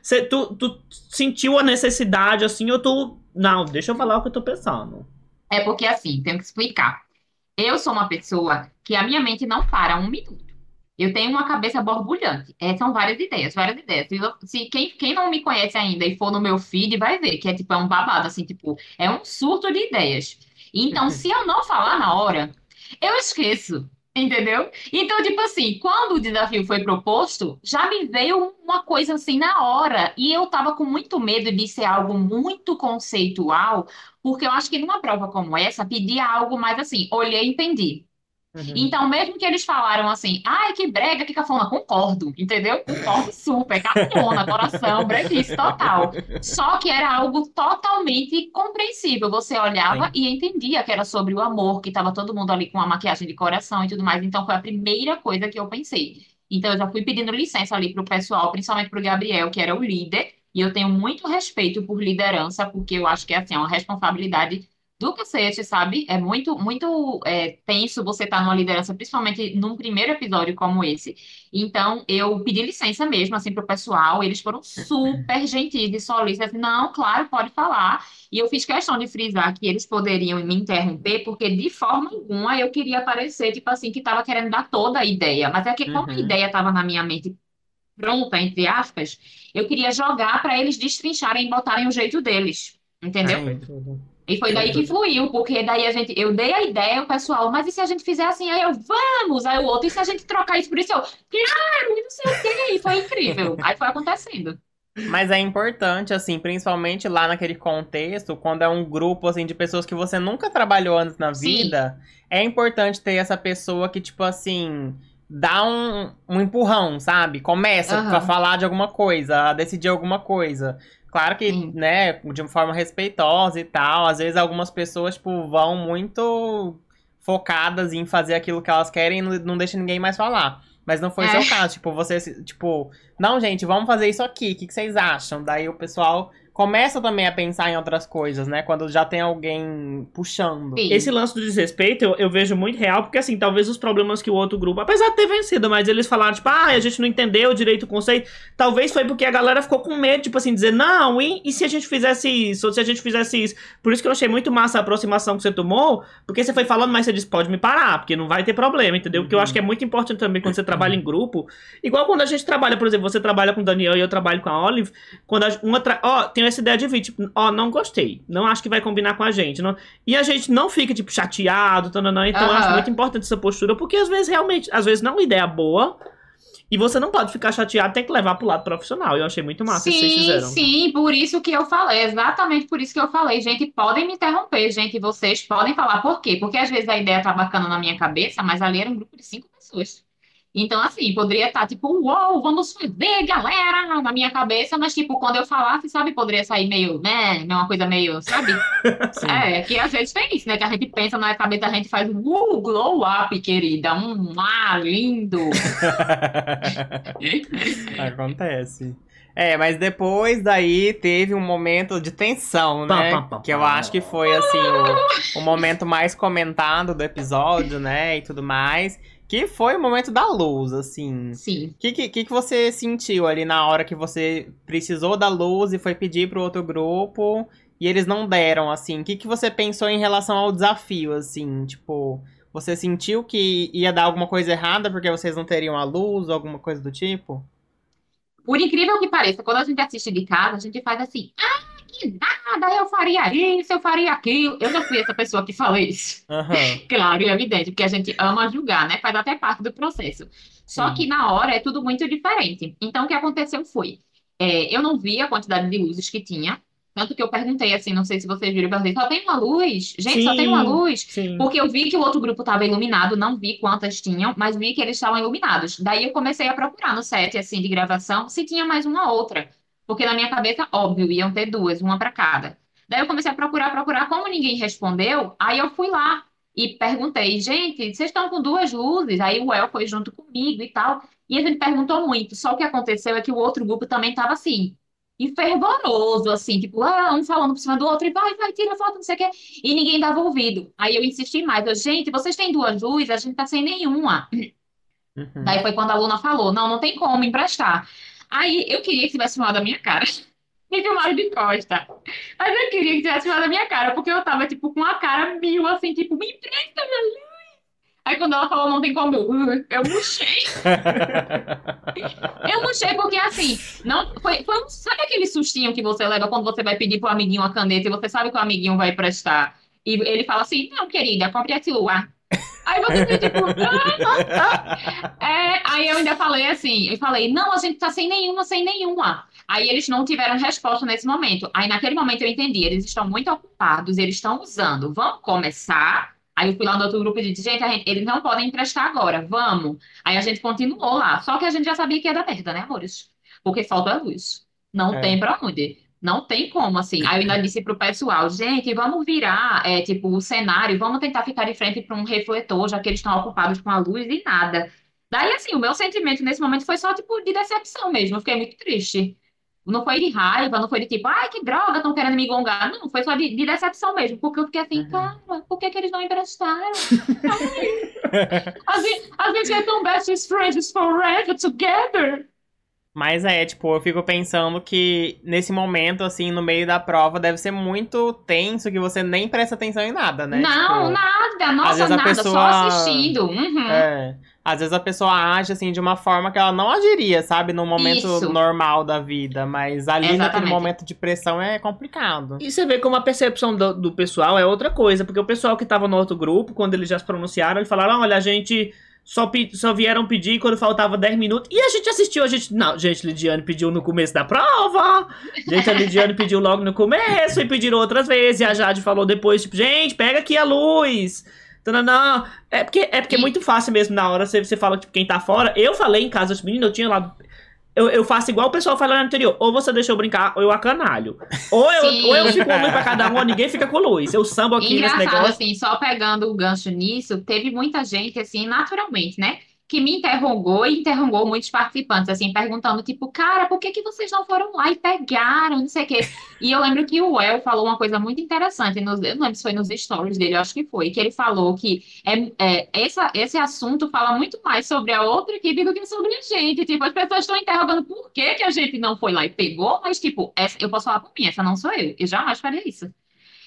Você- tu, tu sentiu a necessidade, assim, ou tu. Não, deixa eu falar o que eu tô pensando. É porque assim, tenho que explicar. Eu sou uma pessoa que a minha mente não para um minuto. Eu tenho uma cabeça borbulhante. É, são várias ideias, várias ideias. Se, quem, quem não me conhece ainda e for no meu feed, vai ver que é tipo é um babado, assim, tipo, é um surto de ideias. Então, se eu não falar na hora, eu esqueço. Entendeu? Então, tipo assim, quando o desafio foi proposto, já me veio uma coisa assim na hora. E eu tava com muito medo de ser algo muito conceitual, porque eu acho que numa prova como essa, pedia algo mais assim, olhei e entendi. Uhum. Então, mesmo que eles falaram assim, ai, que brega, que cafona, concordo, entendeu? Concordo super, cafona, coração, breguice total. Só que era algo totalmente compreensível. Você olhava e entendia que era sobre o amor, que estava todo mundo ali com a maquiagem de coração e tudo mais. Então, foi a primeira coisa que eu pensei. Então, eu já fui pedindo licença ali pro pessoal, principalmente pro Gabriel, que era o líder. E eu tenho muito respeito por liderança, porque eu acho que assim, é uma responsabilidade do cacete, sabe? É muito, muito é, tenso você estar numa liderança, principalmente num primeiro episódio como esse. Então, eu pedi licença mesmo, assim, pro pessoal. Eles foram super gentis e solícitos. Assim, não, claro, pode falar. E eu fiz questão de frisar que eles poderiam me interromper, porque de forma alguma eu queria parecer, tipo assim, que estava querendo dar toda a ideia. Mas é que como a Uhum. ideia estava na minha mente pronta, entre aspas, eu queria jogar para eles destrincharem e botarem o jeito deles. Entendeu? Ai, E foi daí que fluiu, porque daí a gente, eu dei a ideia, o pessoal, mas e se a gente fizer assim? Aí eu, vamos! Aí o outro, e se a gente trocar isso por isso? Eu, claro! E não sei o quê, e foi incrível. Aí foi acontecendo. Mas é importante, assim, principalmente lá naquele contexto, quando é um grupo, assim, de pessoas que você nunca trabalhou antes na Sim. vida, é importante ter essa pessoa que, tipo assim, dá um, um empurrão, sabe? Começa Aham. a falar de alguma coisa, a decidir alguma coisa. Claro que, Sim. né, de uma forma respeitosa e tal, às vezes algumas pessoas, tipo, vão muito focadas em fazer aquilo que elas querem e não, não deixa ninguém mais falar. Mas não foi É. seu caso, tipo, você, tipo, não, gente, vamos fazer isso aqui, o que, que vocês acham? Daí o pessoal começa também a pensar em outras coisas, né? Quando já tem alguém puxando. Sim. Esse lance do desrespeito eu, eu vejo muito real, porque assim, talvez os problemas que o outro grupo, apesar de ter vencido, mas eles falaram, tipo, ah, a gente não entendeu direito o conceito. Talvez foi porque a galera ficou com medo, tipo assim, dizer, não, e, e se a gente fizesse isso? Ou se a gente fizesse isso? Por isso que eu achei muito massa a aproximação que você tomou, porque você foi falando, mas você disse, pode me parar, porque não vai ter problema, entendeu? Porque eu acho que é muito importante também quando você trabalha em grupo. Igual quando a gente trabalha, por exemplo, você trabalha com o Daniel e eu trabalho com a Olive, quando a, uma. Ó, tem essa ideia de vir, tipo, ó, não gostei, não acho que vai combinar com a gente. Não... E a gente não fica, tipo, chateado, tananã, então eu acho muito importante essa postura, porque às vezes realmente, às vezes não é uma ideia boa. E você não pode ficar chateado, tem que levar pro lado profissional. Eu achei muito massa isso que vocês Sim, fizeram. sim, por isso que eu falei, exatamente por isso que eu falei. Gente, podem me interromper, gente, vocês podem falar por quê? Porque às vezes a ideia tá bacana na minha cabeça, mas ali era um grupo de cinco pessoas. Então, assim, poderia estar tipo, uou, vamos fazer, galera, na minha cabeça, mas, tipo, quando eu falasse, sabe, poderia sair meio, né, uma coisa meio, sabe? É, que às vezes tem isso, né, que a gente pensa na cabeça, a gente faz, uh, glow up, querida, um, ah, lindo. Acontece. É, mas depois daí teve um momento de tensão, Pá, né? pá, pá, que eu pá. acho que foi, assim, o, o momento mais comentado do episódio, né? E tudo mais. Que foi o momento da luz, assim. Sim. O que, que, que você sentiu ali na hora que você precisou da luz e foi pedir pro outro grupo e eles não deram, assim? O que, que você pensou em relação ao desafio, assim? Tipo, você sentiu que ia dar alguma coisa errada porque vocês não teriam a luz ou alguma coisa do tipo? Por incrível que pareça, quando a gente assiste de casa, a gente faz assim, ah, que nada, eu faria isso, eu faria aquilo. Eu já fui essa pessoa que falou isso. Aham. Claro e evidente, porque a gente ama julgar, né? Faz até parte do processo. Só Sim. que na hora é tudo muito diferente. Então, o que aconteceu foi, é, eu não vi a quantidade de luzes que tinha, tanto que eu perguntei assim, não sei se vocês viram, eu perguntei, só tem uma luz? Gente, só tem uma Sim. luz? Sim. Porque eu vi que o outro grupo estava iluminado, não vi quantas tinham, mas vi que eles estavam iluminados. Daí eu comecei a procurar no set assim de gravação se tinha mais uma outra, porque na minha cabeça, óbvio, iam ter duas, uma para cada. Daí eu comecei a procurar, procurar, como ninguém respondeu, aí eu fui lá e perguntei, gente, vocês estão com duas luzes? Aí o El foi junto comigo e tal, e ele perguntou muito. Só o que aconteceu é que o outro grupo também estava assim, fervoroso, assim, tipo, ah, um falando por cima do outro, e vai, vai, tira foto, não sei o quê, e ninguém dava ouvido. Aí eu insisti mais, eu, gente, vocês têm duas luzes, a gente tá sem nenhuma. Uhum. Daí foi quando a Luna falou, não, não tem como emprestar. Aí eu queria que tivesse filmado a minha cara. Me filmaram de costa. Mas eu queria que tivesse filmado a minha cara, porque eu tava, tipo, com a cara mil, assim, tipo, me empresta minha luz. Aí quando ela falou, não tem como, eu, "Uh", eu murchei. Eu murchei porque, assim, não, foi, foi um, sabe aquele sustinho que você leva quando você vai pedir pro amiguinho uma caneta e você sabe que o amiguinho vai prestar? E ele fala assim, não, querida, compre a celular. Aí você fica tipo, ah. É, aí eu ainda falei assim, eu falei, não, a gente tá sem nenhuma, sem nenhuma. Aí eles não tiveram resposta nesse momento. Aí naquele momento eu entendi, eles estão muito ocupados, eles estão usando. Vamos começar? Aí eu fui lá no outro grupo e disse, gente, a gente- eles não podem emprestar agora, vamos. Aí a gente continuou lá. Só que a gente já sabia que ia dar merda, né, amores? Porque falta a luz. Não É. tem pra onde. Não tem como, assim. Aí eu ainda disse pro pessoal, gente, vamos virar, é, tipo, o cenário, vamos tentar ficar de frente para um refletor, já que eles estão ocupados com a luz e nada. Daí, assim, o meu sentimento nesse momento foi só, tipo, de decepção mesmo. Eu fiquei muito triste. Não foi de raiva, não foi de tipo, ai, que droga, estão querendo me gongar. Não, foi só de, de decepção mesmo. Porque eu fiquei assim, Uhum. cara, por que que eles não emprestaram? A gente, a gente é tão best friends forever together. Mas é, tipo, eu fico pensando que nesse momento, assim, no meio da prova, deve ser muito tenso que você nem presta atenção em nada, né? Não, Tipo, nada, nossa, vezes a nada, só pessoa- assistindo. Uhum. É. Às vezes a pessoa age, assim, de uma forma que ela não agiria, sabe? Num momento Isso. normal da vida. Mas ali naquele Exatamente. momento de pressão é complicado. E você vê como a percepção do, do pessoal é outra coisa, porque o pessoal que tava no outro grupo, quando eles já se pronunciaram, eles falaram: olha, a gente só, só vieram pedir quando faltava 10 minutos. E a gente assistiu, a gente. Não, gente, Lidiane pediu no começo da prova. Gente, a Lidiane pediu logo no começo e pediram outras vezes. E a Jade falou depois, tipo, gente, pega aqui a luz. Tananã. É porque é porque é E- muito fácil mesmo na hora. Você, você fala, tipo, quem tá fora. Eu falei em casa, menino, eu tinha lá. Eu, eu faço igual o pessoal falou no anterior. Ou você deixa eu brincar, ou eu acanalho. Ou eu, Sim. ou eu fico com luz pra cada um, ou ninguém fica com luz. Eu sambo aqui nesse Engraçado, negócio. assim, só pegando o gancho nisso, teve muita gente, assim, naturalmente, né? Que me interrogou e interrogou muitos participantes, assim, perguntando, tipo, cara, por que que vocês não foram lá e pegaram, não sei o quê. E eu lembro que o El falou uma coisa muito interessante, nos, eu não lembro se foi nos stories dele, eu acho que foi, que ele falou que é, é, essa, esse assunto fala muito mais sobre a outra equipe do que sobre a gente. Tipo, as pessoas estão interrogando por que que a gente não foi lá e pegou, mas, tipo, essa, eu posso falar por mim, essa não sou eu. Eu jamais faria isso.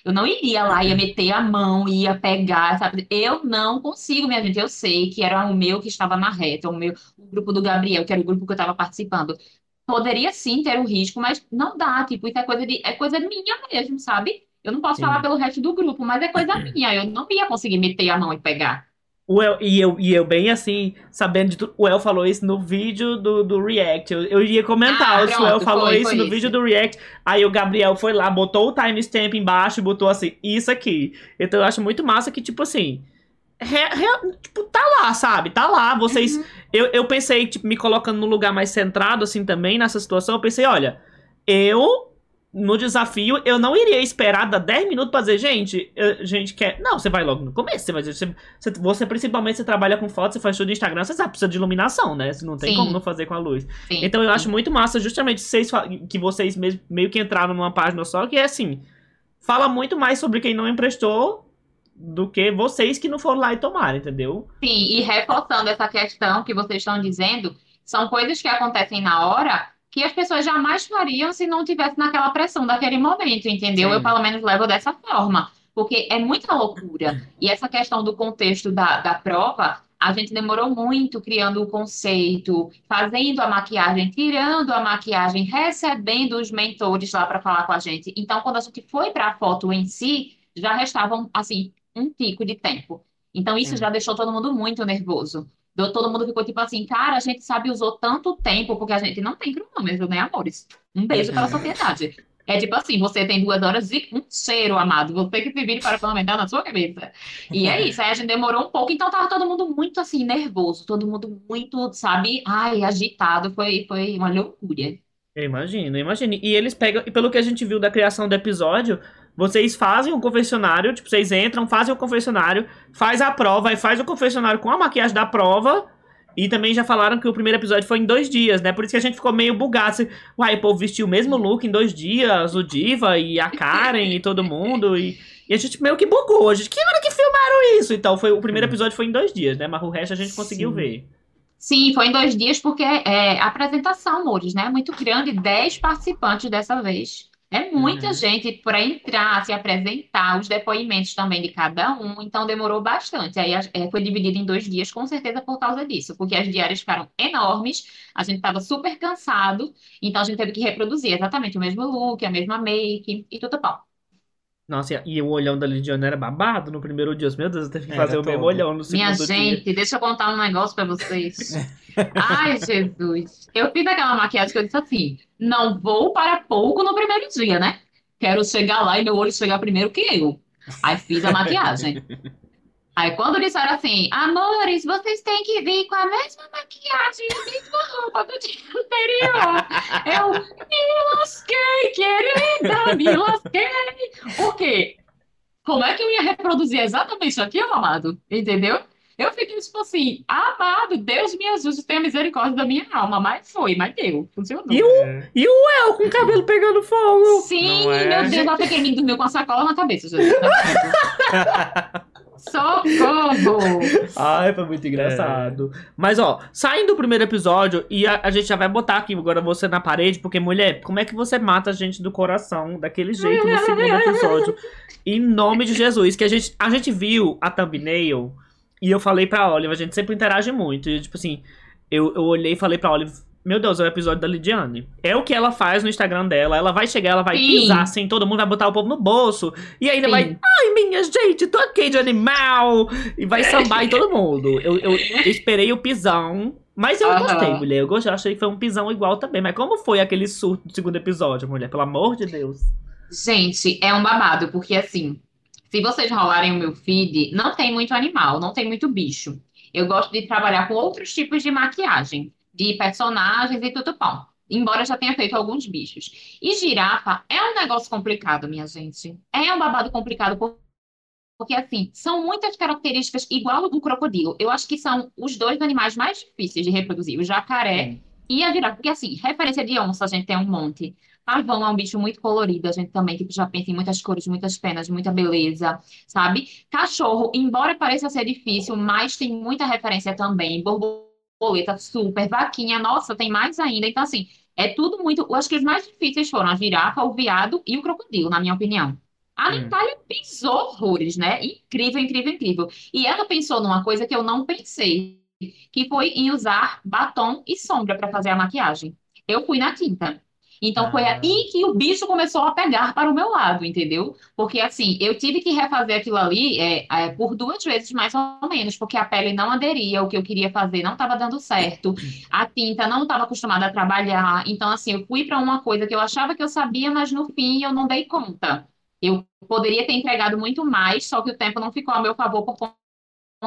Eu não iria lá, ia meter a mão, ia pegar, sabe? Eu não consigo, minha gente. Eu sei que era o meu que estava na reta, o meu, o grupo do Gabriel, que era o grupo que eu estava participando. Poderia sim ter o risco, mas não dá, tipo, isso é coisa de, é coisa minha mesmo, sabe? Eu não posso Sim. falar pelo resto do grupo, mas é coisa minha. Eu não ia conseguir meter a mão e pegar. O El, e, eu, e eu bem assim, sabendo de tudo. O El falou isso no vídeo do, do React. Eu, eu ia comentar Ah, se o El pronto, falou foi, isso foi no isso. vídeo do React. Aí o Gabriel foi lá, botou o timestamp embaixo e botou assim, isso aqui. Então eu acho muito massa que, tipo assim. re- re- tipo, tá lá, sabe? Tá lá. Vocês. Uhum. Eu, eu pensei, tipo, me colocando num lugar mais centrado, assim, também, nessa situação. Eu pensei, olha, eu. No desafio, eu não iria esperar dar 10 minutos pra dizer, gente, a gente quer. Não, você vai logo no começo. Você vai você, você, principalmente, você trabalha com foto, você faz tudo no Instagram, você sabe, precisa de iluminação, né? Você não tem Sim. como não fazer com a luz. Sim. Então eu acho muito massa, justamente, vocês, que vocês mesmo, meio que entraram numa página só, que é assim, fala muito mais sobre quem não emprestou do que vocês que não foram lá e tomaram, entendeu? Sim, e reforçando essa questão que vocês estão dizendo, são coisas que acontecem na hora que as pessoas jamais fariam se não tivesse naquela pressão daquele momento, entendeu? Sim. Eu, pelo menos, levo dessa forma, porque é muita loucura. E essa questão do contexto da, da prova, a gente demorou muito criando o conceito, fazendo a maquiagem, tirando a maquiagem, recebendo os mentores lá para falar com a gente. Então, quando a gente foi para a foto em si, já restavam, assim, um pico de tempo. Então, isso Hum. já deixou todo mundo muito nervoso. Do- Todo mundo ficou tipo assim, cara, a gente sabe usou tanto tempo, porque a gente não tem cronômetro, né, amores? Um beijo para a sociedade. É tipo assim, você tem duas horas e um cheiro, amado. Você que se vire para comentar na sua cabeça. E é isso, aí a gente demorou um pouco, então tava todo mundo muito assim, nervoso, todo mundo muito, sabe, ai, agitado. Foi, foi uma loucura. Eu imagino, eu imagino. E eles pegam, e pelo que a gente viu da criação do episódio, vocês fazem um confessionário, tipo, vocês entram, fazem o confessionário, faz a prova e faz o confessionário com a maquiagem da prova. E também já falaram que o primeiro episódio foi em dois dias, né? Por isso que a gente ficou meio bugado. Assim, Uai, o povo vestiu o mesmo look em dois dias, o Diva e a Karen e todo mundo. E, e a gente meio que bugou. A gente, que hora que filmaram isso? Então, foi, o primeiro episódio foi em dois dias, né? Mas o resto a gente conseguiu Sim. ver. Sim, foi em dois dias, porque é a apresentação, amores, né? Muito grande, 10 participantes dessa vez. É muita Uhum. gente para entrar, se apresentar, os depoimentos também de cada um, então demorou bastante. Aí é, foi dividido em dois dias, com certeza por causa disso, porque as diárias ficaram enormes, a gente estava super cansado, então a gente teve que reproduzir exatamente o mesmo look, a mesma make e tudo bom. Nossa, e o olhão da Lidiana era babado no primeiro dia. Meu Deus, eu teve que Era fazer o mesmo todo. olhão no Minha segundo dia. gente, deixa eu contar um negócio pra vocês. Ai, Jesus. Eu fiz aquela maquiagem que eu disse assim: não vou para pouco no primeiro dia, né? Quero chegar lá e meu olho chegar primeiro que eu. Aí fiz a maquiagem. Aí quando disseram assim, amores, vocês têm que vir com a mesma maquiagem e a mesma roupa do dia anterior. Eu me lasquei, querida, me lasquei. Por quê? Como é que eu ia reproduzir exatamente isso aqui, amado? Entendeu? Eu fiquei tipo assim, amado, Deus me ajude, tenha misericórdia da minha alma. Mas foi, mas deu, funcionou. E o, e o El com o cabelo pegando fogo? Sim, é? meu Deus, até que ele dormiu com a sacola na cabeça, gente. Socorro! Ai, foi muito engraçado. Mas, ó, saindo do primeiro episódio, e a, a gente já vai botar aqui agora você na parede, porque, mulher, como é que você mata a gente do coração daquele jeito no segundo episódio? Em nome de Jesus, que a gente, a gente viu a thumbnail, e eu falei pra Olive, a gente sempre interage muito, e, tipo assim, eu, eu olhei e falei pra Olive, meu Deus, é o episódio da Lidiane. É o que ela faz no Instagram dela. Ela vai chegar, ela vai Sim. pisar assim, todo mundo vai botar o povo no bolso. E ainda Sim. vai, ai, minha gente, toquei de animal. E vai sambar em todo mundo. Eu, eu esperei o pisão. Mas eu Aham. gostei, mulher. Eu gostei, achei que foi um pisão igual também. Mas como foi aquele surto do segundo episódio, mulher? Pelo amor de Deus. Gente, é um babado, porque assim, se vocês rolarem o meu feed, não tem muito animal, não tem muito bicho. Eu gosto de trabalhar com outros tipos de maquiagem, de personagens e tudo bom. Embora já tenha feito alguns bichos. E girafa é um negócio complicado, minha gente. É um babado complicado por- Porque, assim, são muitas características igual do crocodilo. Eu acho que são os dois animais mais difíceis de reproduzir, o jacaré e a girafa. Porque, assim, referência de onça a gente tem um monte. Pavão é um bicho muito colorido, a gente também tipo, já pensa em muitas cores, muitas penas, muita beleza, sabe? Cachorro, embora pareça ser difícil, mas tem muita referência também. Borboleta, super. Vaquinha, nossa, tem mais ainda. Então, assim, é tudo muito. Eu acho que os mais difíceis foram a girafa, o viado e o crocodilo, na minha opinião. A Hum. Natália pisou horrores, né? Incrível, incrível, incrível. E ela pensou numa coisa que eu não pensei, que foi em usar batom e sombra para fazer a maquiagem. Eu fui na tinta. Então foi Ah. aí que o bicho começou a pegar para o meu lado, entendeu? Porque assim, eu tive que refazer aquilo ali é, é, por duas vezes mais ou menos, porque a pele não aderia, o que eu queria fazer não estava dando certo, a tinta não estava acostumada a trabalhar. Então, assim, eu fui para uma coisa que eu achava que eu sabia, mas no fim eu não dei conta. Eu poderia ter entregado muito mais, só que o tempo não ficou a meu favor por conta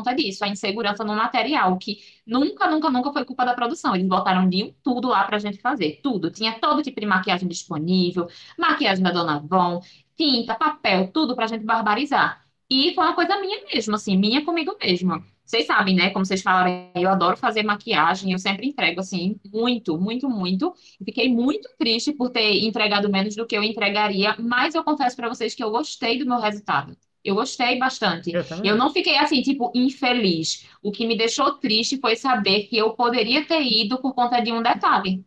disso, a insegurança no material, que nunca, nunca, nunca foi culpa da produção. Eles botaram de tudo lá pra gente fazer, tudo. Tinha todo tipo de maquiagem disponível, maquiagem da Dona Von, tinta, papel, tudo pra gente barbarizar. E foi uma coisa minha mesmo, assim, minha comigo mesma. Vocês sabem, né? Como vocês falaram, eu adoro fazer maquiagem, eu sempre entrego, assim, muito, muito, muito. Fiquei muito triste por ter entregado menos do que eu entregaria, mas eu confesso pra vocês que eu gostei do meu resultado. Eu gostei bastante. Eu. Eu não fiquei assim, tipo, infeliz. O que me deixou triste foi saber que eu poderia ter ido por conta de um detalhe.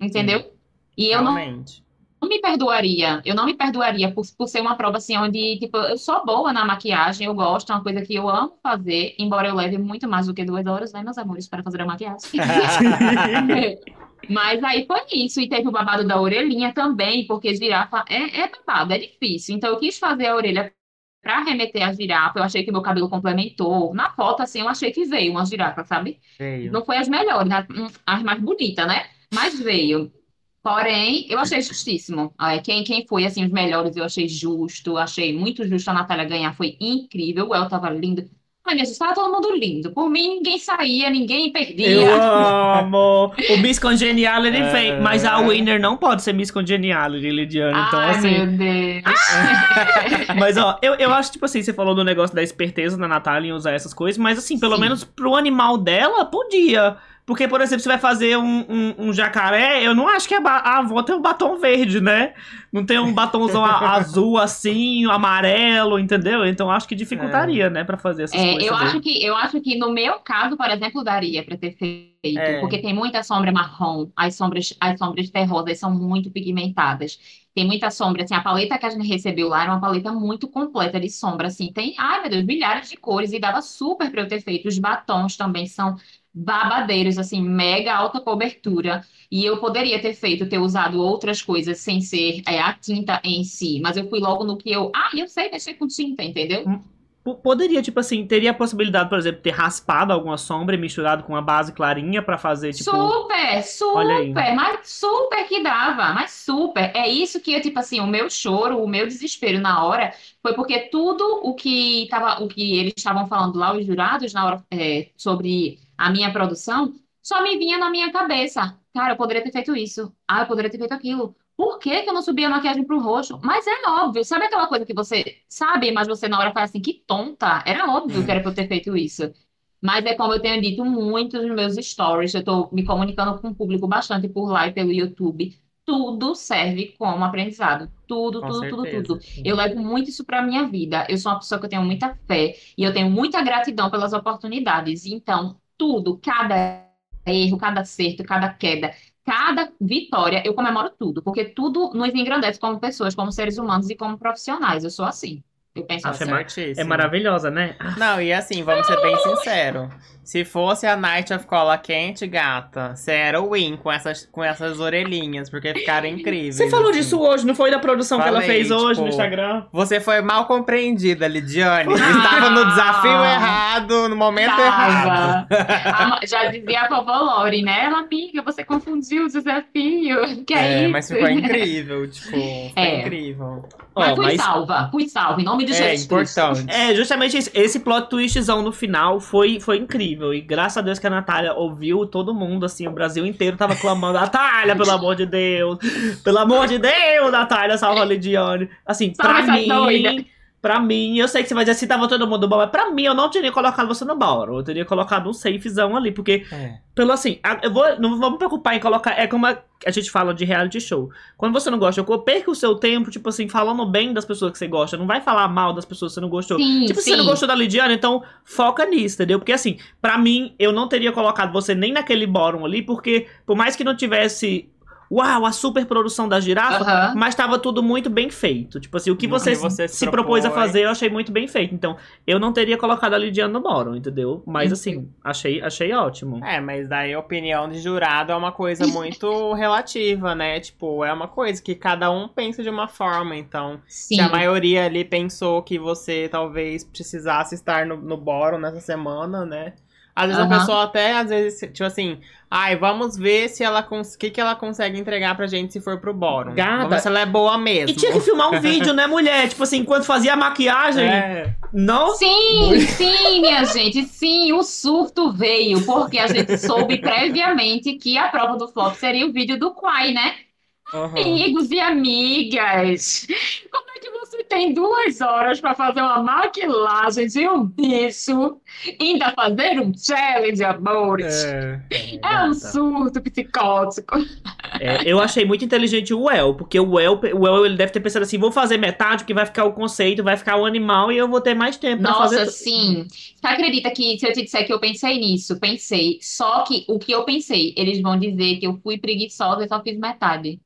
Entendeu? E eu não, não me perdoaria. Eu não me perdoaria por, por ser uma prova assim, onde, tipo, eu sou boa na maquiagem, eu gosto, é uma coisa que eu amo fazer, embora eu leve muito mais do que duas horas, né, meus amores, para fazer a maquiagem. Mas aí foi isso, e teve o babado da orelhinha também, porque girafa é, é babado, é difícil. Então eu quis fazer a orelha para remeter a girafa, eu achei que meu cabelo complementou. Na foto, assim, eu achei que veio uma girafa, sabe? Veio. Não foi as melhores, as, as mais bonitas, né? Mas veio. Porém, eu achei justíssimo. Quem, quem foi, assim, os melhores, eu achei justo, achei muito justo a Natália ganhar, foi incrível. O El tava lindo. Ai, minha gente, tava todo mundo lindo. Por mim, ninguém saía, ninguém perdia. Eu amo! O Miss Congeniality É. vem, mas a winner não pode ser Miss Congeniality, Lidiana. Então, Ai, assim. meu Deus. Mas, ó, eu, eu acho, tipo assim, você falou do negócio da esperteza da Natália em usar essas coisas, mas, assim, pelo Sim. menos pro animal dela, podia. Porque, por exemplo, você vai fazer um, um, um jacaré, eu não acho que a, avó tem um batom verde, né? Não tem um batomzão azul assim, amarelo, entendeu? Então acho que dificultaria, né, pra fazer essas É, coisas. eu acho que eu acho que no meu caso, por exemplo, daria para ter feito, É. porque tem muita sombra marrom, as sombras as sombras terrosas são muito pigmentadas. Tem muita sombra, assim, a paleta que a gente recebeu lá era uma paleta muito completa de sombra, assim, tem, ai meu Deus, milhares de cores e dava super para eu ter feito. Os batons também são babadeiros, assim, mega alta cobertura. E eu poderia ter feito, ter usado outras coisas sem ser é, a tinta em si, mas eu fui logo no que eu, ah, eu sei mexer com tinta, entendeu? P- Poderia, tipo assim, teria a possibilidade, por exemplo, ter raspado alguma sombra e misturado com uma base clarinha pra fazer, tipo. Super, super, mas super que dava, mas super. É isso que tipo assim, o meu choro, o meu desespero na hora foi porque tudo o que tava, o que eles estavam falando lá, os jurados, na hora, é, sobre a minha produção, só me vinha na minha cabeça. Cara, eu poderia ter feito isso. Ah, eu poderia ter feito aquilo. Por que que eu não subi a maquiagem pro roxo? Mas é óbvio, sabe aquela coisa que você sabe, mas você na hora fala assim, que tonta. Era óbvio que era pra eu ter feito isso. Mas é como eu tenho dito muito nos meus stories, eu tô me comunicando com o público bastante por lá e pelo YouTube. Tudo serve como aprendizado. Tudo, Com tudo, tudo, certeza. tudo. Eu levo muito isso pra minha vida. Eu sou uma pessoa que eu tenho muita fé e eu tenho muita gratidão pelas oportunidades. Então, tudo, cada erro, cada acerto, cada queda, cada vitória, eu comemoro tudo, porque tudo nos engrandece como pessoas, como seres humanos e como profissionais. Eu sou assim. Ah, assim. é É maravilhosa, né? Não, e assim, vamos ser bem sinceros. Se fosse a Night of Cola quente, gata, você era o win com essas, com essas orelhinhas, porque ficaram incríveis. Você falou assim. disso hoje, não foi da produção que ela Falei, fez hoje tipo, no Instagram? Você foi mal compreendida, Lidiane. Estava no desafio Ah. errado, no momento errado. Tava. A ma- já dizia a vovó Lori, né? Ela, amiga, você confundiu o desafio. Que é, É, isso? mas ficou incrível, tipo, foi É. incrível. Mas Ó, fui mas- salva, fui salva, em nome de É importante. É, justamente esse, esse plot twistzão no final foi, foi incrível. E graças a Deus que a Natália ouviu todo mundo, assim, o Brasil inteiro tava clamando: Natália, pelo amor de Deus! Pelo amor de Deus, Natália, salva a Lidiane. Assim, Salva pra mim. doida. Pra mim, eu sei que você vai dizer assim, tava todo mundo bom, mas pra mim eu não teria colocado você no Ballroom. Eu teria colocado um safezão ali, porque, É. pelo assim, a- eu vou, não vou me preocupar em colocar. É como a, a gente fala de reality show. Quando você não gosta, eu perca o seu tempo, tipo assim, falando bem das pessoas que você gosta. Não vai falar mal das pessoas que você não gostou. Sim, Tipo, se sim. você não gostou da Lidiana, então foca nisso, entendeu? Porque assim, pra mim, eu não teria colocado você nem naquele bórum ali, porque por mais que não tivesse, uau, a super produção da girafa, mas tava tudo muito bem feito. Tipo assim, o que você, você se se propôs a fazer, eu achei muito bem feito. Então, eu não teria colocado a Lidiana no bórum, entendeu? Mas assim, achei, achei ótimo. É, mas daí a opinião de jurado é uma coisa muito relativa, né? Tipo, é uma coisa que cada um pensa de uma forma. Então, Sim. se a maioria ali pensou que você talvez precisasse estar no, no bórum nessa semana, né? Às vezes a Aham. pessoa até, às vezes, tipo assim, ai, vamos ver se ela cons... que, que ela consegue entregar pra gente se for pro bórum. Gata. Vamos ver se ela é boa mesmo. E tinha que filmar um vídeo, né, mulher? Tipo assim, enquanto fazia a maquiagem, É. não Sim, sim, minha gente, sim, o surto veio, porque a gente soube previamente que a prova do flop seria o vídeo do Quai, né? Uhum. Amigos e amigas, como é que você tem duas horas para fazer uma maquilagem de um bicho e ainda fazer um challenge, amores? É. É um surto psicótico. É, eu achei muito inteligente o El, porque o El, o El ele deve ter pensado assim: vou fazer metade, que vai ficar o conceito, vai ficar o animal e eu vou ter mais tempo Nossa, fazer. sim. Você acredita que se eu te disser que eu pensei nisso, pensei. Só que o que eu pensei, eles vão dizer que eu fui preguiçosa e só fiz metade.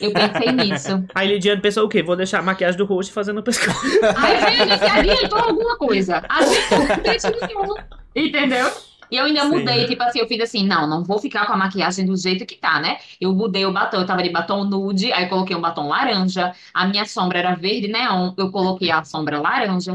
Eu pensei nisso. Aí Lidiane pensou o quê? Vou deixar a maquiagem do rosto fazendo o pescoço. Aí gente se adiantou alguma coisa. Adiantou. Entendeu? E eu ainda Sim. mudei, tipo assim, eu fiz assim, não, não vou ficar com a maquiagem do jeito que tá, né? Eu mudei o batom, eu tava de batom nude, aí coloquei um batom laranja, a minha sombra era verde neon, eu coloquei a sombra laranja,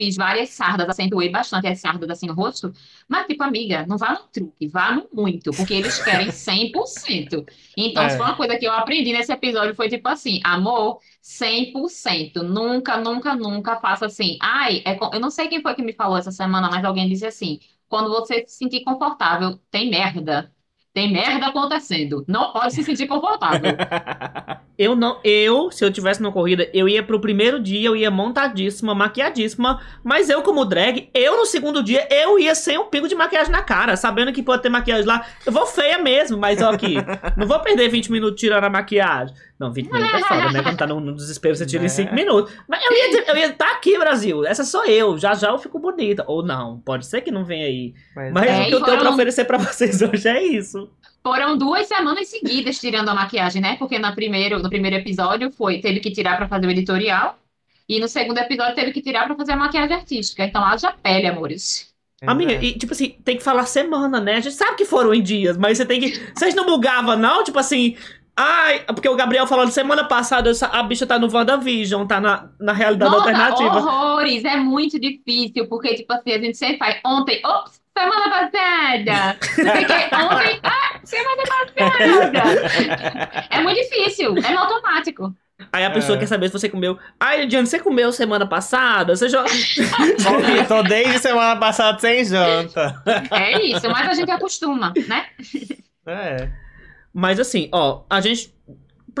fiz várias sardas, acentuei bastante as sardas assim no rosto, mas tipo, amiga, não vá no truque, vá no muito, porque eles querem 100%. Então, É. se foi uma coisa que eu aprendi nesse episódio, foi tipo assim, amor, 100%. Nunca, nunca, nunca faça assim. Ai, é eu não sei quem foi que me falou essa semana, mas alguém disse assim: quando você se sentir confortável, tem merda. Tem merda acontecendo. Não pode se sentir confortável. Eu não, eu, se eu tivesse na corrida, eu ia pro primeiro dia, eu ia montadíssima, maquiadíssima, mas eu como drag, eu no segundo dia, eu ia sem um pingo de maquiagem na cara, sabendo que pode ter maquiagem lá. Eu vou feia mesmo, mas ó aqui, não vou perder 20 minutos tirando a maquiagem. Não, 20 minutos é foda, né? Quando tá no, no desespero, você tira em Né? 5 minutos. Mas eu ia eu ia estar aqui, Brasil. Essa sou eu. Já já eu fico bonita. Ou não, pode ser que não venha aí. Mas, Mas É, o que eu e tenho pra oferecer pra vocês hoje é isso. Foram duas semanas seguidas tirando a maquiagem, né? Porque no primeiro, no primeiro episódio foi teve que tirar pra fazer o editorial. E no segundo episódio teve que tirar pra fazer a maquiagem artística. Então haja pele, amores. Amiga, é. e tipo assim, tem que falar semana, né? A gente sabe que foram em dias, mas você tem que. Vocês não bugavam, não? Tipo assim. Ai, porque o Gabriel falando semana passada, a bicha tá no WandaVision, tá na, na realidade Nossa, alternativa. horrores! É muito difícil, porque, tipo assim, a gente sempre faz ontem, ops, semana passada! Fiquei ontem, ah, semana passada! É muito difícil, é no automático. Aí a pessoa É. quer saber se você comeu. Ai, Diana, você comeu semana passada? Você já. Bom, tô desde semana passada sem janta. É isso, mas a gente acostuma, né? É. Mas assim, ó, a gente.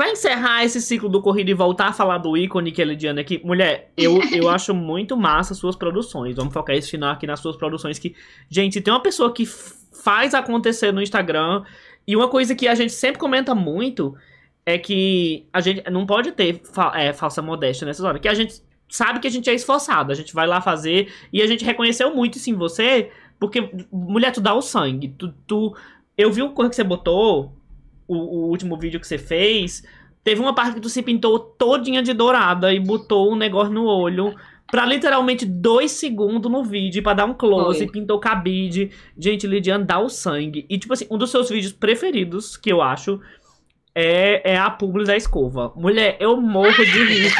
Pra encerrar esse ciclo do corrida e voltar a falar do ícone que é Lidiana aqui, mulher, eu, eu acho muito massa suas produções. Vamos focar esse final aqui nas suas produções. Que, gente, tem uma pessoa que faz acontecer no Instagram. E uma coisa que a gente sempre comenta muito é que a gente não pode ter fa- é, falsa modéstia nessas horas. Que a gente sabe que a gente é esforçado, a gente vai lá fazer. E a gente reconheceu muito isso em você, porque, mulher, tu dá o sangue. Tu, tu, eu vi o cor que você botou, o, o último vídeo que você fez. Teve uma parte que tu se pintou todinha de dourada e botou um negócio no olho. Pra literalmente dois segundos no vídeo, pra dar um close, Foi. pintou cabide. Gente, Lidiane dá o sangue. E, tipo assim, um dos seus vídeos preferidos, que eu acho, é, é a publi da escova. Mulher, eu morro de rir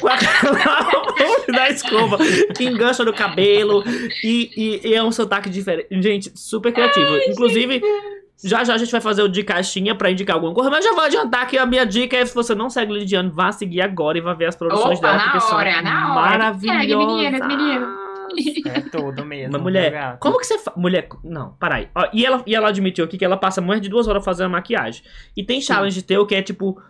com aquela publi da escova que engancha no cabelo e, e- e é um sotaque diferente. Gente, super criativo. Inclusive, já já a gente vai fazer o de caixinha pra indicar alguma coisa, mas já vou adiantar que a minha dica é: se você não segue Lidiane, vá seguir agora e vá ver as produções Opa, dela, na hora, são na hora. maravilhosas. Segue, meninas, meninos. É tudo mesmo. Mas, mulher, gata? como que você faz? Mulher, não, parai. Ó, e, ela, e ela admitiu aqui que ela passa mais de duas horas fazendo maquiagem. E tem challenge teu que é tipo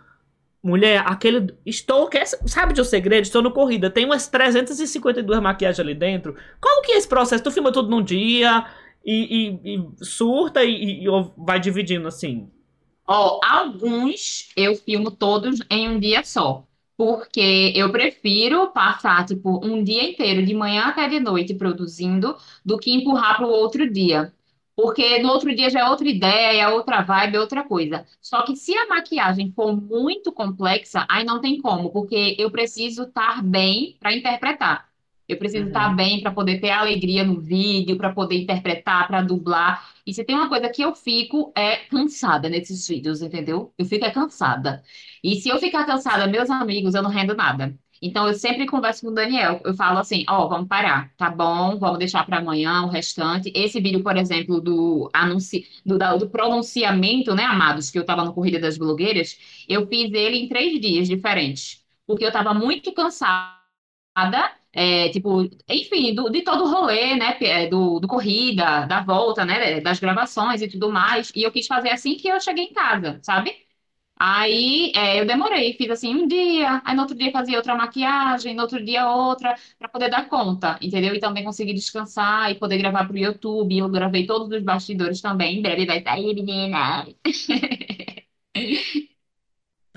Mulher, aquele. Estou. Quer, sabe de um segredo? Estou no corrida. Tem umas 352 maquiagens ali dentro. Como que é esse processo? Tu filma tudo num dia e, e- e surta e, e- vai dividindo assim? Ó, alguns eu filmo todos em um dia só. Porque eu prefiro passar, tipo, um dia inteiro, de manhã até de noite, produzindo, do que empurrar para o outro dia. Porque no outro dia já é outra ideia, outra vibe, outra coisa. Só que se a maquiagem for muito complexa, aí não tem como, porque eu preciso estar bem para interpretar. Eu preciso Uhum. estar bem para poder ter alegria no vídeo, para poder interpretar, para dublar. E se tem uma coisa que eu fico é cansada nesses vídeos, entendeu? Eu fico é cansada. E se eu ficar cansada, meus amigos, eu não rendo nada. Então eu sempre converso com o Daniel. Eu falo assim, ó, vamos parar, tá bom? Vamos deixar para amanhã o restante. Esse vídeo, por exemplo, do anunci... do, do pronunciamento, né, amados, que eu tava no Corrida das Blogueiras, eu fiz ele em três dias diferentes. Porque eu tava muito cansada é, tipo, enfim, do- de todo o rolê, né, é, do, do corrida, da volta, né, das gravações e tudo mais, e eu quis fazer assim que eu cheguei em casa, sabe? Aí é, eu demorei, fiz assim um dia, aí no outro dia fazia outra maquiagem, no outro dia outra, para poder dar conta, entendeu? E também conseguir descansar e poder gravar pro YouTube. Eu gravei todos os bastidores também, em breve vai sair, menina.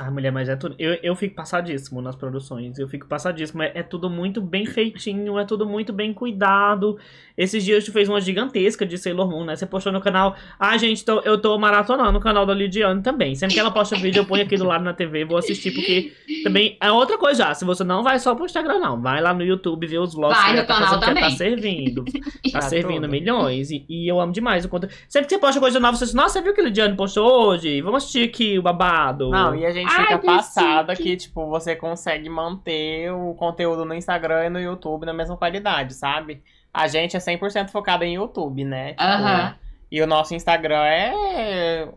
Ah, mulher, mas é tudo. Eu, eu fico passadíssimo nas produções. Eu fico passadíssimo. É, é tudo muito bem feitinho, é tudo muito bem cuidado. Esses dias tu fez uma gigantesca de Sailor Moon, né? Você postou no canal. Ah, gente, tô- eu tô maratonando o canal da Lidiane também. Sempre que ela posta vídeo, eu ponho aqui do lado na TV, vou assistir, porque também é outra coisa já. Se você não vai só pro Instagram, não. Vai lá no YouTube ver os vlogs Vai que no tá canal tá também. servindo. Tá Tá servindo tudo. milhões. E, e eu amo demais o conteúdo. Sempre que você posta coisa nova, você diz, nossa, você viu que a Lidiane postou hoje? Vamos assistir aqui o babado. Não, e a gente Ai, fica que passada que, tipo, você consegue manter o conteúdo no Instagram e no YouTube na mesma qualidade, sabe? A gente é 100% focado em YouTube, né? Tipo, Aham. E o nosso Instagram é.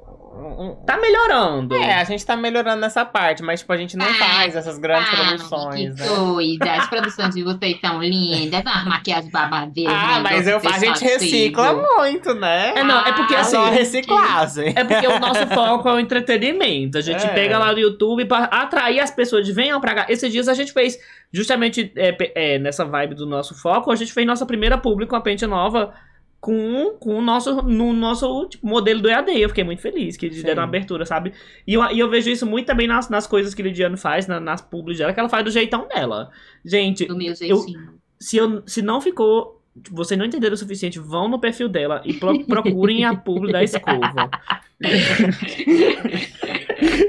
Tá melhorando. É, a gente tá melhorando nessa parte, mas, tipo, a gente não Ah, faz essas grandes Ah, produções, que né? coisa. As produções de vocês são lindas, as maquiagens babadeiras. Ah, um mas eu, a gente recicla sensativo. muito, né? É, não, é porque É assim. só reciclagem. É porque o nosso foco é o entretenimento. A gente É. pega lá no YouTube pra atrair as pessoas de venham pra cá. Esses dias a gente fez, justamente é, é, nessa vibe do nosso foco, a gente fez nossa primeira publi com a Pente Nova com, com o nosso, no nosso tipo, modelo do EAD. Eu fiquei muito feliz que eles Sim. deram abertura, sabe? E eu, e eu vejo isso muito também nas, nas coisas que a Lidiane faz, na- nas publis dela, que ela faz do jeitão dela. Gente, Do meu jeitinho. se, eu, se não ficou. Vocês não entenderam o suficiente, vão no perfil dela e pro- procurem a publi da escova.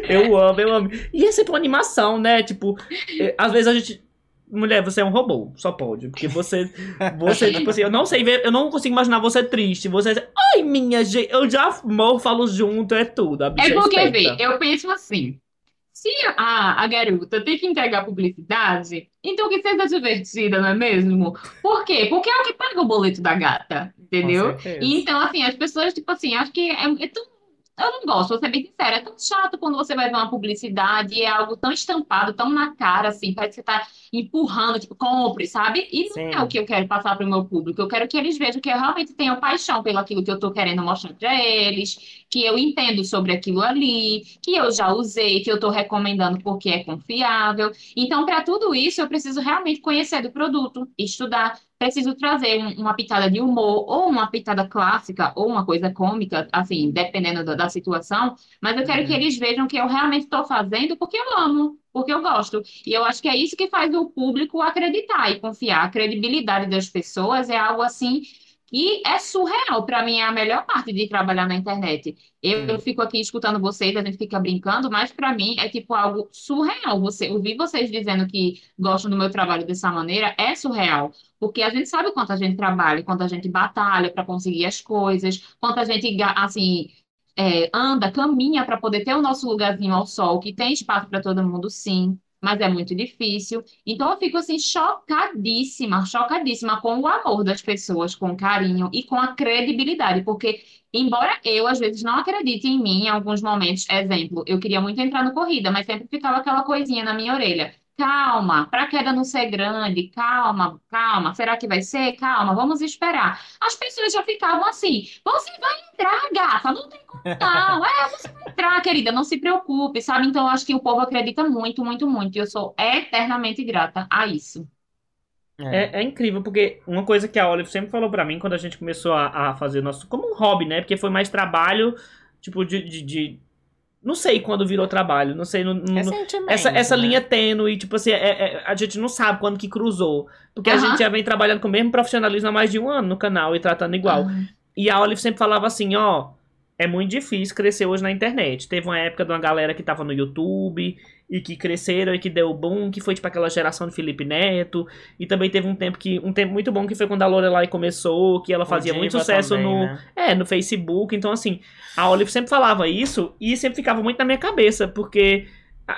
eu amo, eu amo. E é sempre uma animação, né? Tipo, eh, às vezes a gente. Mulher, você é um robô, só pode. Porque você. Você, tipo assim, eu não sei ver, eu não consigo imaginar você triste. Você. Ai, minha gente, eu já morro, falo junto, é tudo. A bicha É porque, esperta. vê, eu penso assim. Se a, a garota tem que entregar publicidade, então que seja divertida, não é mesmo? Por quê? Porque é o que paga o boleto da gata, entendeu? E então, assim, as pessoas, tipo assim, acho que é, é tão. Eu não gosto, vou ser bem sincera, é tão chato quando você vai ver uma publicidade e é algo tão estampado, tão na cara, assim, parece que você tá empurrando, tipo, compre, sabe? E não Sim. é o que eu quero passar para o meu público. Eu quero que eles vejam que eu realmente tenho paixão pelo aquilo que eu tô querendo mostrar para eles, que eu entendo sobre aquilo ali, que eu já usei, que eu tô recomendando porque é confiável. Então, para tudo isso, eu preciso realmente conhecer do produto, estudar, preciso trazer um- uma pitada de humor, ou uma pitada clássica, ou uma coisa cômica, assim, dependendo da, da situação, mas eu quero Uhum. que eles vejam que eu realmente estou fazendo porque eu amo, porque eu gosto. E eu acho que é isso que faz o público acreditar e confiar. A credibilidade das pessoas é algo assim que é surreal. Para mim, é a melhor parte de trabalhar na internet. Eu, Hum. eu fico aqui escutando vocês, a gente fica brincando, mas para mim é tipo algo surreal. Você ouvir vocês dizendo que gostam do meu trabalho dessa maneira é surreal. Porque a gente sabe quanto a gente trabalha, quanto a gente batalha para conseguir as coisas, quanto a gente, assim, é, anda, caminha para poder ter o nosso lugarzinho ao sol, que tem espaço para todo mundo, sim, mas é muito difícil. Então eu fico assim chocadíssima, chocadíssima com o amor das pessoas, com o carinho e com a credibilidade, porque embora eu às vezes não acredite em mim em alguns momentos, exemplo, eu queria muito entrar no corrida, mas sempre ficava aquela coisinha na minha orelha. Calma, para a queda não ser grande, calma, calma. Será que vai ser? Calma, vamos esperar. As pessoas já ficavam assim: você vai entrar, gata, não tem como não. É, você vai entrar, querida, não se preocupe, sabe? Então, eu acho que o povo acredita muito, muito, muito. E eu sou eternamente grata a isso. É, é incrível, porque uma coisa que a Olive sempre falou pra mim quando a gente começou a, a fazer nosso. Como um hobby, né? Porque foi mais trabalho, tipo, de. de, de- não sei quando virou trabalho, não sei. no- no- Recentemente, essa essa né? linha tênue, tipo assim, é- é- a gente não sabe quando que cruzou. Porque a Aham. gente já vem trabalhando com o mesmo profissionalismo há mais de um ano no canal e tratando igual. E a Olive sempre falava assim, ó, é muito difícil crescer hoje na internet. Teve uma época de uma galera que tava no YouTube e que cresceram e que deu boom, que foi tipo aquela geração de Felipe Neto. E também teve um tempo que um tempo muito bom que foi quando a Lorelai começou, que ela fazia muito sucesso também, no né? é, no Facebook. Então assim, a Olive sempre falava isso e sempre ficava muito na minha cabeça, porque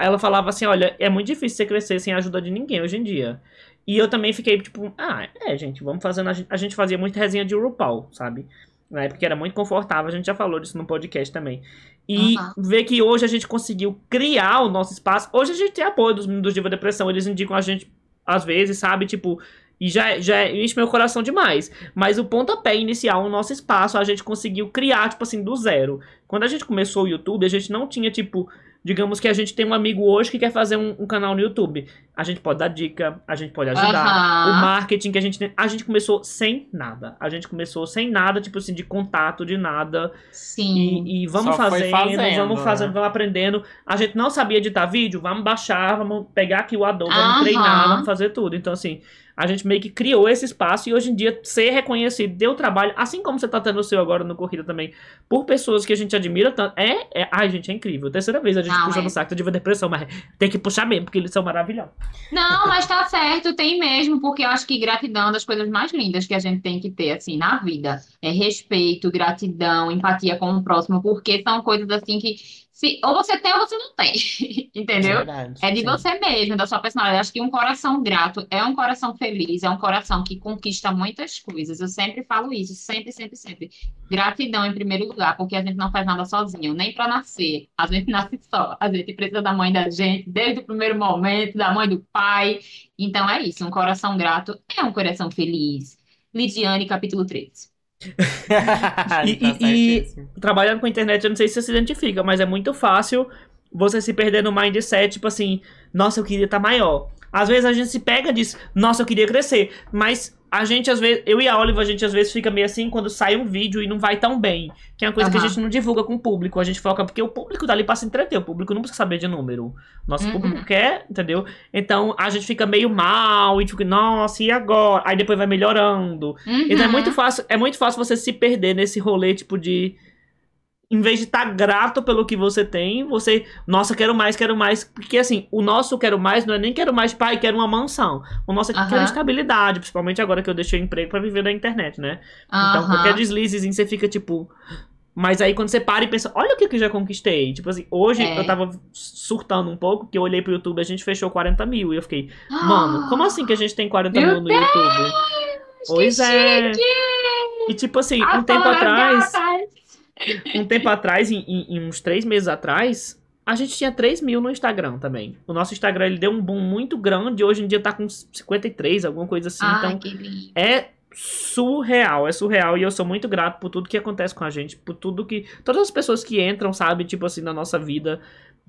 ela falava assim, olha, é muito difícil você crescer sem a ajuda de ninguém hoje em dia. E eu também fiquei tipo, ah, é, gente, vamos fazendo. A gente, a gente fazia muita resenha de RuPaul, sabe? Na época que era muito confortável, a gente já falou disso no podcast também. E Aham. ver que hoje a gente conseguiu criar o nosso espaço. Hoje a gente tem apoio dos meninos do Diva Depressão, eles indicam a gente às vezes, sabe? Tipo, e já, já enche meu coração demais. Mas o pontapé inicial, o nosso espaço, a gente conseguiu criar, tipo assim, do zero. Quando a gente começou o YouTube, a gente não tinha, tipo, digamos que a gente tem um amigo hoje que quer fazer um, um canal no YouTube. A gente pode dar dica, a gente pode ajudar. O Aham. marketing que a gente tem. A gente começou sem nada. A gente começou sem nada, tipo assim, de contato, de nada. Sim. E, e vamos Só foi fazendo, fazendo, vamos fazendo, né? vamos aprendendo. A gente não sabia editar vídeo, vamos baixar, vamos pegar aqui o Adobe, vamos Aham. treinar, vamos fazer tudo. Então, assim, a gente meio que criou esse espaço e hoje em dia ser reconhecido, deu trabalho, assim como você tá tendo o seu agora no Corrida também, por pessoas que a gente admira tanto. É, é ai, gente, é incrível. Terceira vez a gente Não, puxa é. no saco de depressão, mas tem que puxar mesmo, porque eles são maravilhosos. Não, mas tá certo, tem mesmo, porque eu acho que gratidão é uma das coisas mais lindas que a gente tem que ter, assim, na vida. É respeito, gratidão, empatia com o próximo, porque são coisas assim que se, ou você tem ou você não tem, entendeu? Verdade, É de sim. você mesmo, da sua personalidade. Acho que um coração grato é um coração feliz, é um coração que conquista muitas coisas. Eu sempre falo isso, sempre, sempre, sempre. Gratidão em primeiro lugar, porque a gente não faz nada sozinho, nem para nascer. A gente nasce só. A gente precisa da mãe da gente, desde o primeiro momento, da mãe do pai. Então é isso, um coração grato é um coração feliz. Lidiane, capítulo 3. E- Tá e- certíssimo. trabalhando com internet, eu não sei se você se identifica, mas é muito fácil você se perder no mindset, tipo assim, nossa, eu queria estar maior. Às vezes a gente se pega disso, nossa, eu queria crescer, mas a gente às vezes, eu e a Oliva, a gente às vezes fica meio assim quando sai um vídeo e não vai tão bem, que é uma coisa que a gente não divulga com o público, a gente foca porque o público dali pra se entreter, o público não precisa saber de número. Nosso Uhum. público quer, entendeu? Então a gente fica meio mal e fica, nossa, e agora? Aí depois vai melhorando. Então é Uhum. muito fácil, é muito fácil você se perder nesse rolê, tipo, de. Em vez de estar grato pelo que você tem, você. Nossa, quero mais, quero mais. Porque assim, o nosso quero mais não é nem quero mais, pai, quero uma mansão. O nosso é que Aham. quero estabilidade, principalmente agora que eu deixei o emprego pra viver da internet, né? Então, qualquer deslizezinho você fica tipo. Mas aí quando você para e pensa, olha o que que eu já conquistei. Tipo assim, hoje É. eu tava surtando um pouco, porque eu olhei pro YouTube e a gente fechou 40 mil. E eu fiquei, mano, como assim que a gente tem 40 Meu mil no YouTube? Pois que é. chique! E tipo assim, As um tempo atrás, gatas. Um tempo atrás, em, em- uns três meses atrás, a gente tinha 3 mil no Instagram também. O nosso Instagram ele deu um boom muito grande, hoje em dia tá com 53, alguma coisa assim. Ai, então que lindo. é surreal, é surreal. E eu sou muito grato por tudo que acontece com a gente, por tudo que. Todas as pessoas que entram, sabe, tipo assim, na nossa vida.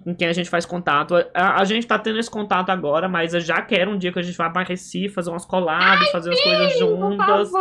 Com quem a gente faz contato. A, a gente tá tendo esse contato agora, mas eu já quero um dia que a gente vá pra Recife, fazer umas collabs, fazer umas coisas Por juntas.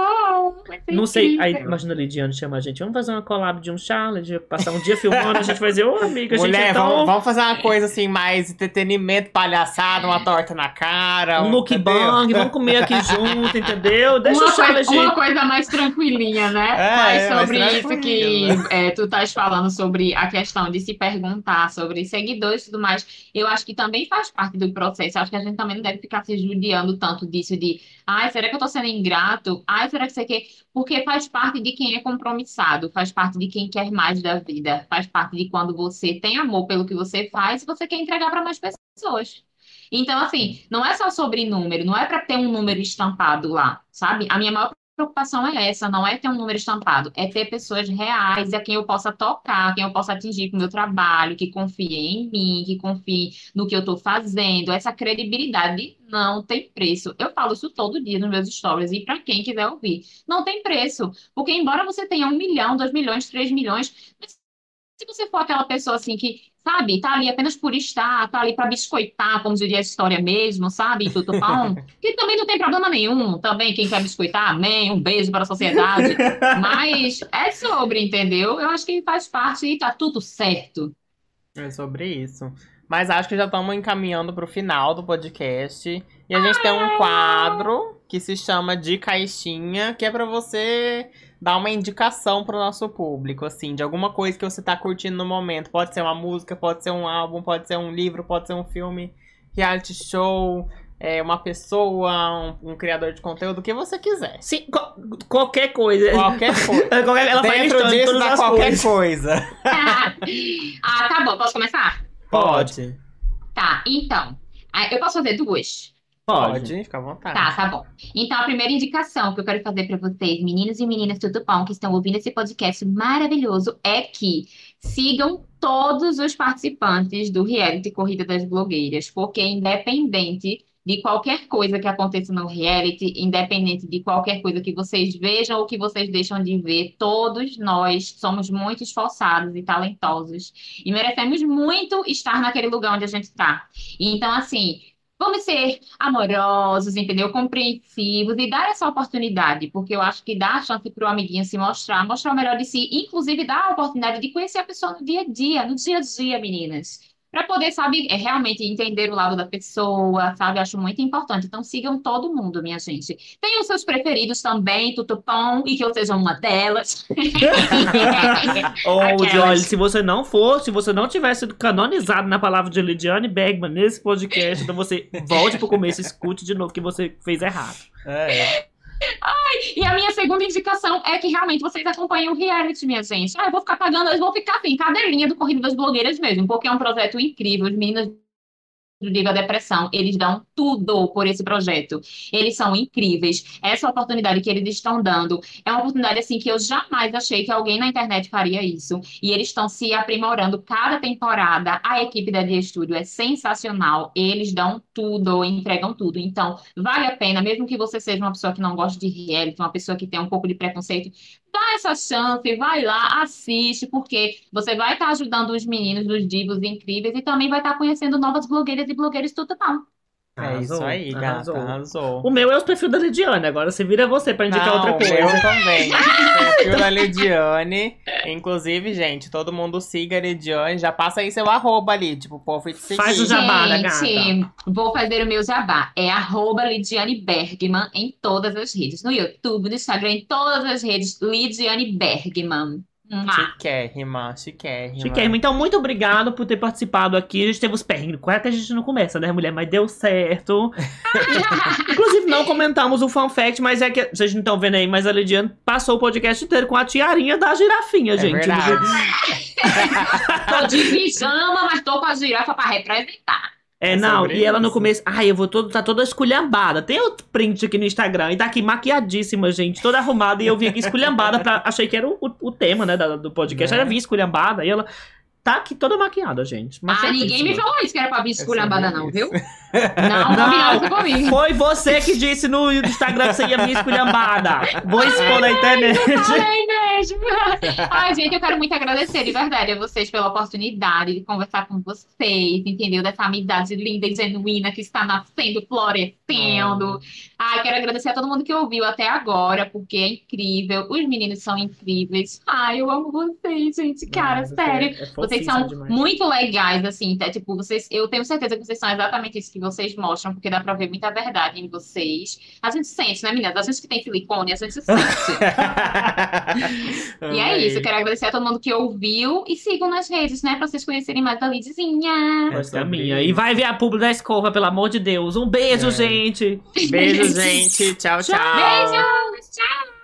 Não sei, aí imagina a Lidiane chama a gente, vamos fazer uma collab de um challenge, passar um dia filmando, a gente vai dizer, ô amiga, a gente Mulher, é tão... vamos, vamos fazer uma coisa assim, mais entretenimento, palhaçada, uma torta na cara. um entendeu? mukbang, vamos comer aqui junto, entendeu? Deixa uma, o challenge... coisa, uma coisa mais tranquilinha, né? É, Mas é, mais sobre isso que é, tu estás falando sobre a questão de se perguntar sobre seguidores e tudo mais, eu acho que também faz parte do processo. Acho que a gente também não deve ficar se judiando tanto disso de, ai, será que eu tô sendo ingrato? Ai, será que você quer? Porque faz parte de quem é compromissado, faz parte de quem quer mais da vida, faz parte de quando você tem amor pelo que você faz e você quer entregar para mais pessoas. Então, assim, não é só sobre número, não é para ter um número estampado lá, sabe? A minha maior preocupação é essa, não é ter um número estampado, é ter pessoas reais a quem eu possa tocar, a quem eu possa atingir com o meu trabalho, que confiem em mim, que confiem no que eu estou fazendo. Essa credibilidade não tem preço. Eu falo isso todo dia nos meus stories e para quem quiser ouvir, não tem preço, porque embora você tenha um milhão, dois milhões, três milhões, se você for aquela pessoa assim que, sabe, tá ali apenas por estar, tá ali pra biscoitar, como diria a história mesmo, sabe, tudo pão, que também não tem problema nenhum, também quem quer biscoitar, amém, um beijo para a sociedade, mas é sobre, entendeu? Eu acho que faz parte e tá tudo certo. É sobre isso. Mas acho que já estamos encaminhando para o final do podcast. E a gente tem um quadro que se chama de caixinha, que é para você dar uma indicação pro nosso público, assim, de alguma coisa que você tá curtindo no momento. Pode ser uma música, pode ser um álbum, pode ser um livro, pode ser um filme, reality show, é, uma pessoa, um, um criador de conteúdo, o que você quiser. Sim, co- qualquer coisa. Qualquer coisa. Qualquer- ela vai Dentro disso dá as qualquer coisas. coisa. ah, tá bom, posso começar? Pode. Tá, então, ah, eu posso fazer duas? Pode. Pode, fica à vontade. Tá, tá bom. Então, a primeira indicação que eu quero fazer para vocês, meninos e meninas tudo bom, que estão ouvindo esse podcast maravilhoso, é que sigam todos os participantes do reality Corrida das Blogueiras, porque independente de qualquer coisa que aconteça no reality, independente de qualquer coisa que vocês vejam ou que vocês deixam de ver, todos nós somos muito esforçados e talentosos e merecemos muito estar naquele lugar onde a gente está. Então, assim, Vamos ser amorosos, entendeu? Compreensivos e dar essa oportunidade, porque eu acho que dá a chance para o amiguinho se mostrar, mostrar o melhor de si, inclusive dar a oportunidade de conhecer a pessoa no dia a dia, no dia a dia, meninas. Para poder, sabe, é, realmente entender o lado da pessoa, sabe? Acho muito importante. Então sigam todo mundo, minha gente. Tenham seus preferidos também, tutupom, e que eu seja uma delas. Ou. Jolie, se você não for, se você não tivesse sido canonizado na palavra de Lidiane Bergman nesse podcast, então você volte pro começo e escute de novo que você fez errado. É. E a minha segunda indicação é que realmente vocês acompanhem o reality, minha gente. Ah, eu vou ficar pagando, eu vou ficar assim, cadeirinha do Corrida das Blogueiras mesmo, porque é um projeto incrível. As meninas do Diva Depressão, eles dão tudo por esse projeto. Eles são incríveis. Essa oportunidade que eles estão dando é uma oportunidade assim que eu jamais achei que alguém na internet faria isso. E eles estão se aprimorando cada temporada. A equipe da Dia Studio é sensacional. Eles dão tudo, entregam tudo. Então, vale a pena, mesmo que você seja uma pessoa que não gosta de reality, uma pessoa que tem um pouco de preconceito, dá essa chance, vai lá, assiste, porque você vai estar ajudando os meninos dos divos incríveis e também vai estar conhecendo novas blogueiras e blogueiros tudo bom. É isso Arrasou, aí, gata. arrasou. Arrasou. O meu é os perfis da Lidiane, agora você vira você pra indicar Não, outra coisa. Eu também. Perfil da Lidiane. Inclusive, gente, todo mundo siga a Lidiane. Já passa aí seu arroba ali, tipo, o povo te seguir. Faz o jabá da Gente, gata. vou fazer o meu jabá. É arroba Lidiane Bergman em todas as redes. No YouTube, no Instagram, em todas as redes. Lidiane Bergman. Mua. Chiquérrima, chiquérrima. Chiquérrimo, então muito obrigado por ter participado aqui. A gente teve os perrengues. Qual é que a gente não começa, né, mulher? Mas deu certo. Inclusive, não comentamos o fun fact, mas é que vocês não estão vendo aí, mas a Lidiane passou o podcast inteiro com a tiarinha da girafinha, É gente. verdade. Tô de pijama, mas tô com a girafa pra representar. É, não, e ela no começo, ai, eu vou todo, tá toda esculhambada. Tem outro print aqui no Instagram, e tá aqui maquiadíssima, gente, toda arrumada, e eu vim aqui esculhambada, pra, achei que era o, o, tema, né, da- do podcast, Né? ela vinha esculhambada, e ela tá aqui toda maquiada, gente. Ah, ninguém me falou isso que era pra vir esculhambada, não, viu? Não, combinaram isso comigo. Foi você que disse no Instagram que você ia vir esculhambada. Vou expor na internet. Eu falei mesmo. Ai, gente, eu quero muito agradecer de verdade a vocês pela oportunidade de conversar com vocês, entendeu? Dessa amizade linda e genuína que está nascendo, florescendo. Ai, quero agradecer a todo mundo que ouviu até agora, porque é incrível. Os meninos são incríveis. Ai, eu amo vocês, gente. Cara, Você sério. é Vocês fofíssima são demais. muito legais, assim, tá? Tipo, vocês, eu tenho certeza que vocês são exatamente isso que vocês mostram, porque dá pra ver muita verdade em vocês. A gente sente, né, meninas? A gente que tem silicone, a gente sente. E é isso, eu quero agradecer a todo mundo que ouviu e sigam nas redes, né, pra vocês conhecerem mais da Lidizinha. Essa é minha. E vai ver a publi da escova, pelo amor de Deus. Um beijo, É. gente. Beijo, gente. Tchau, tchau. Beijos! Tchau!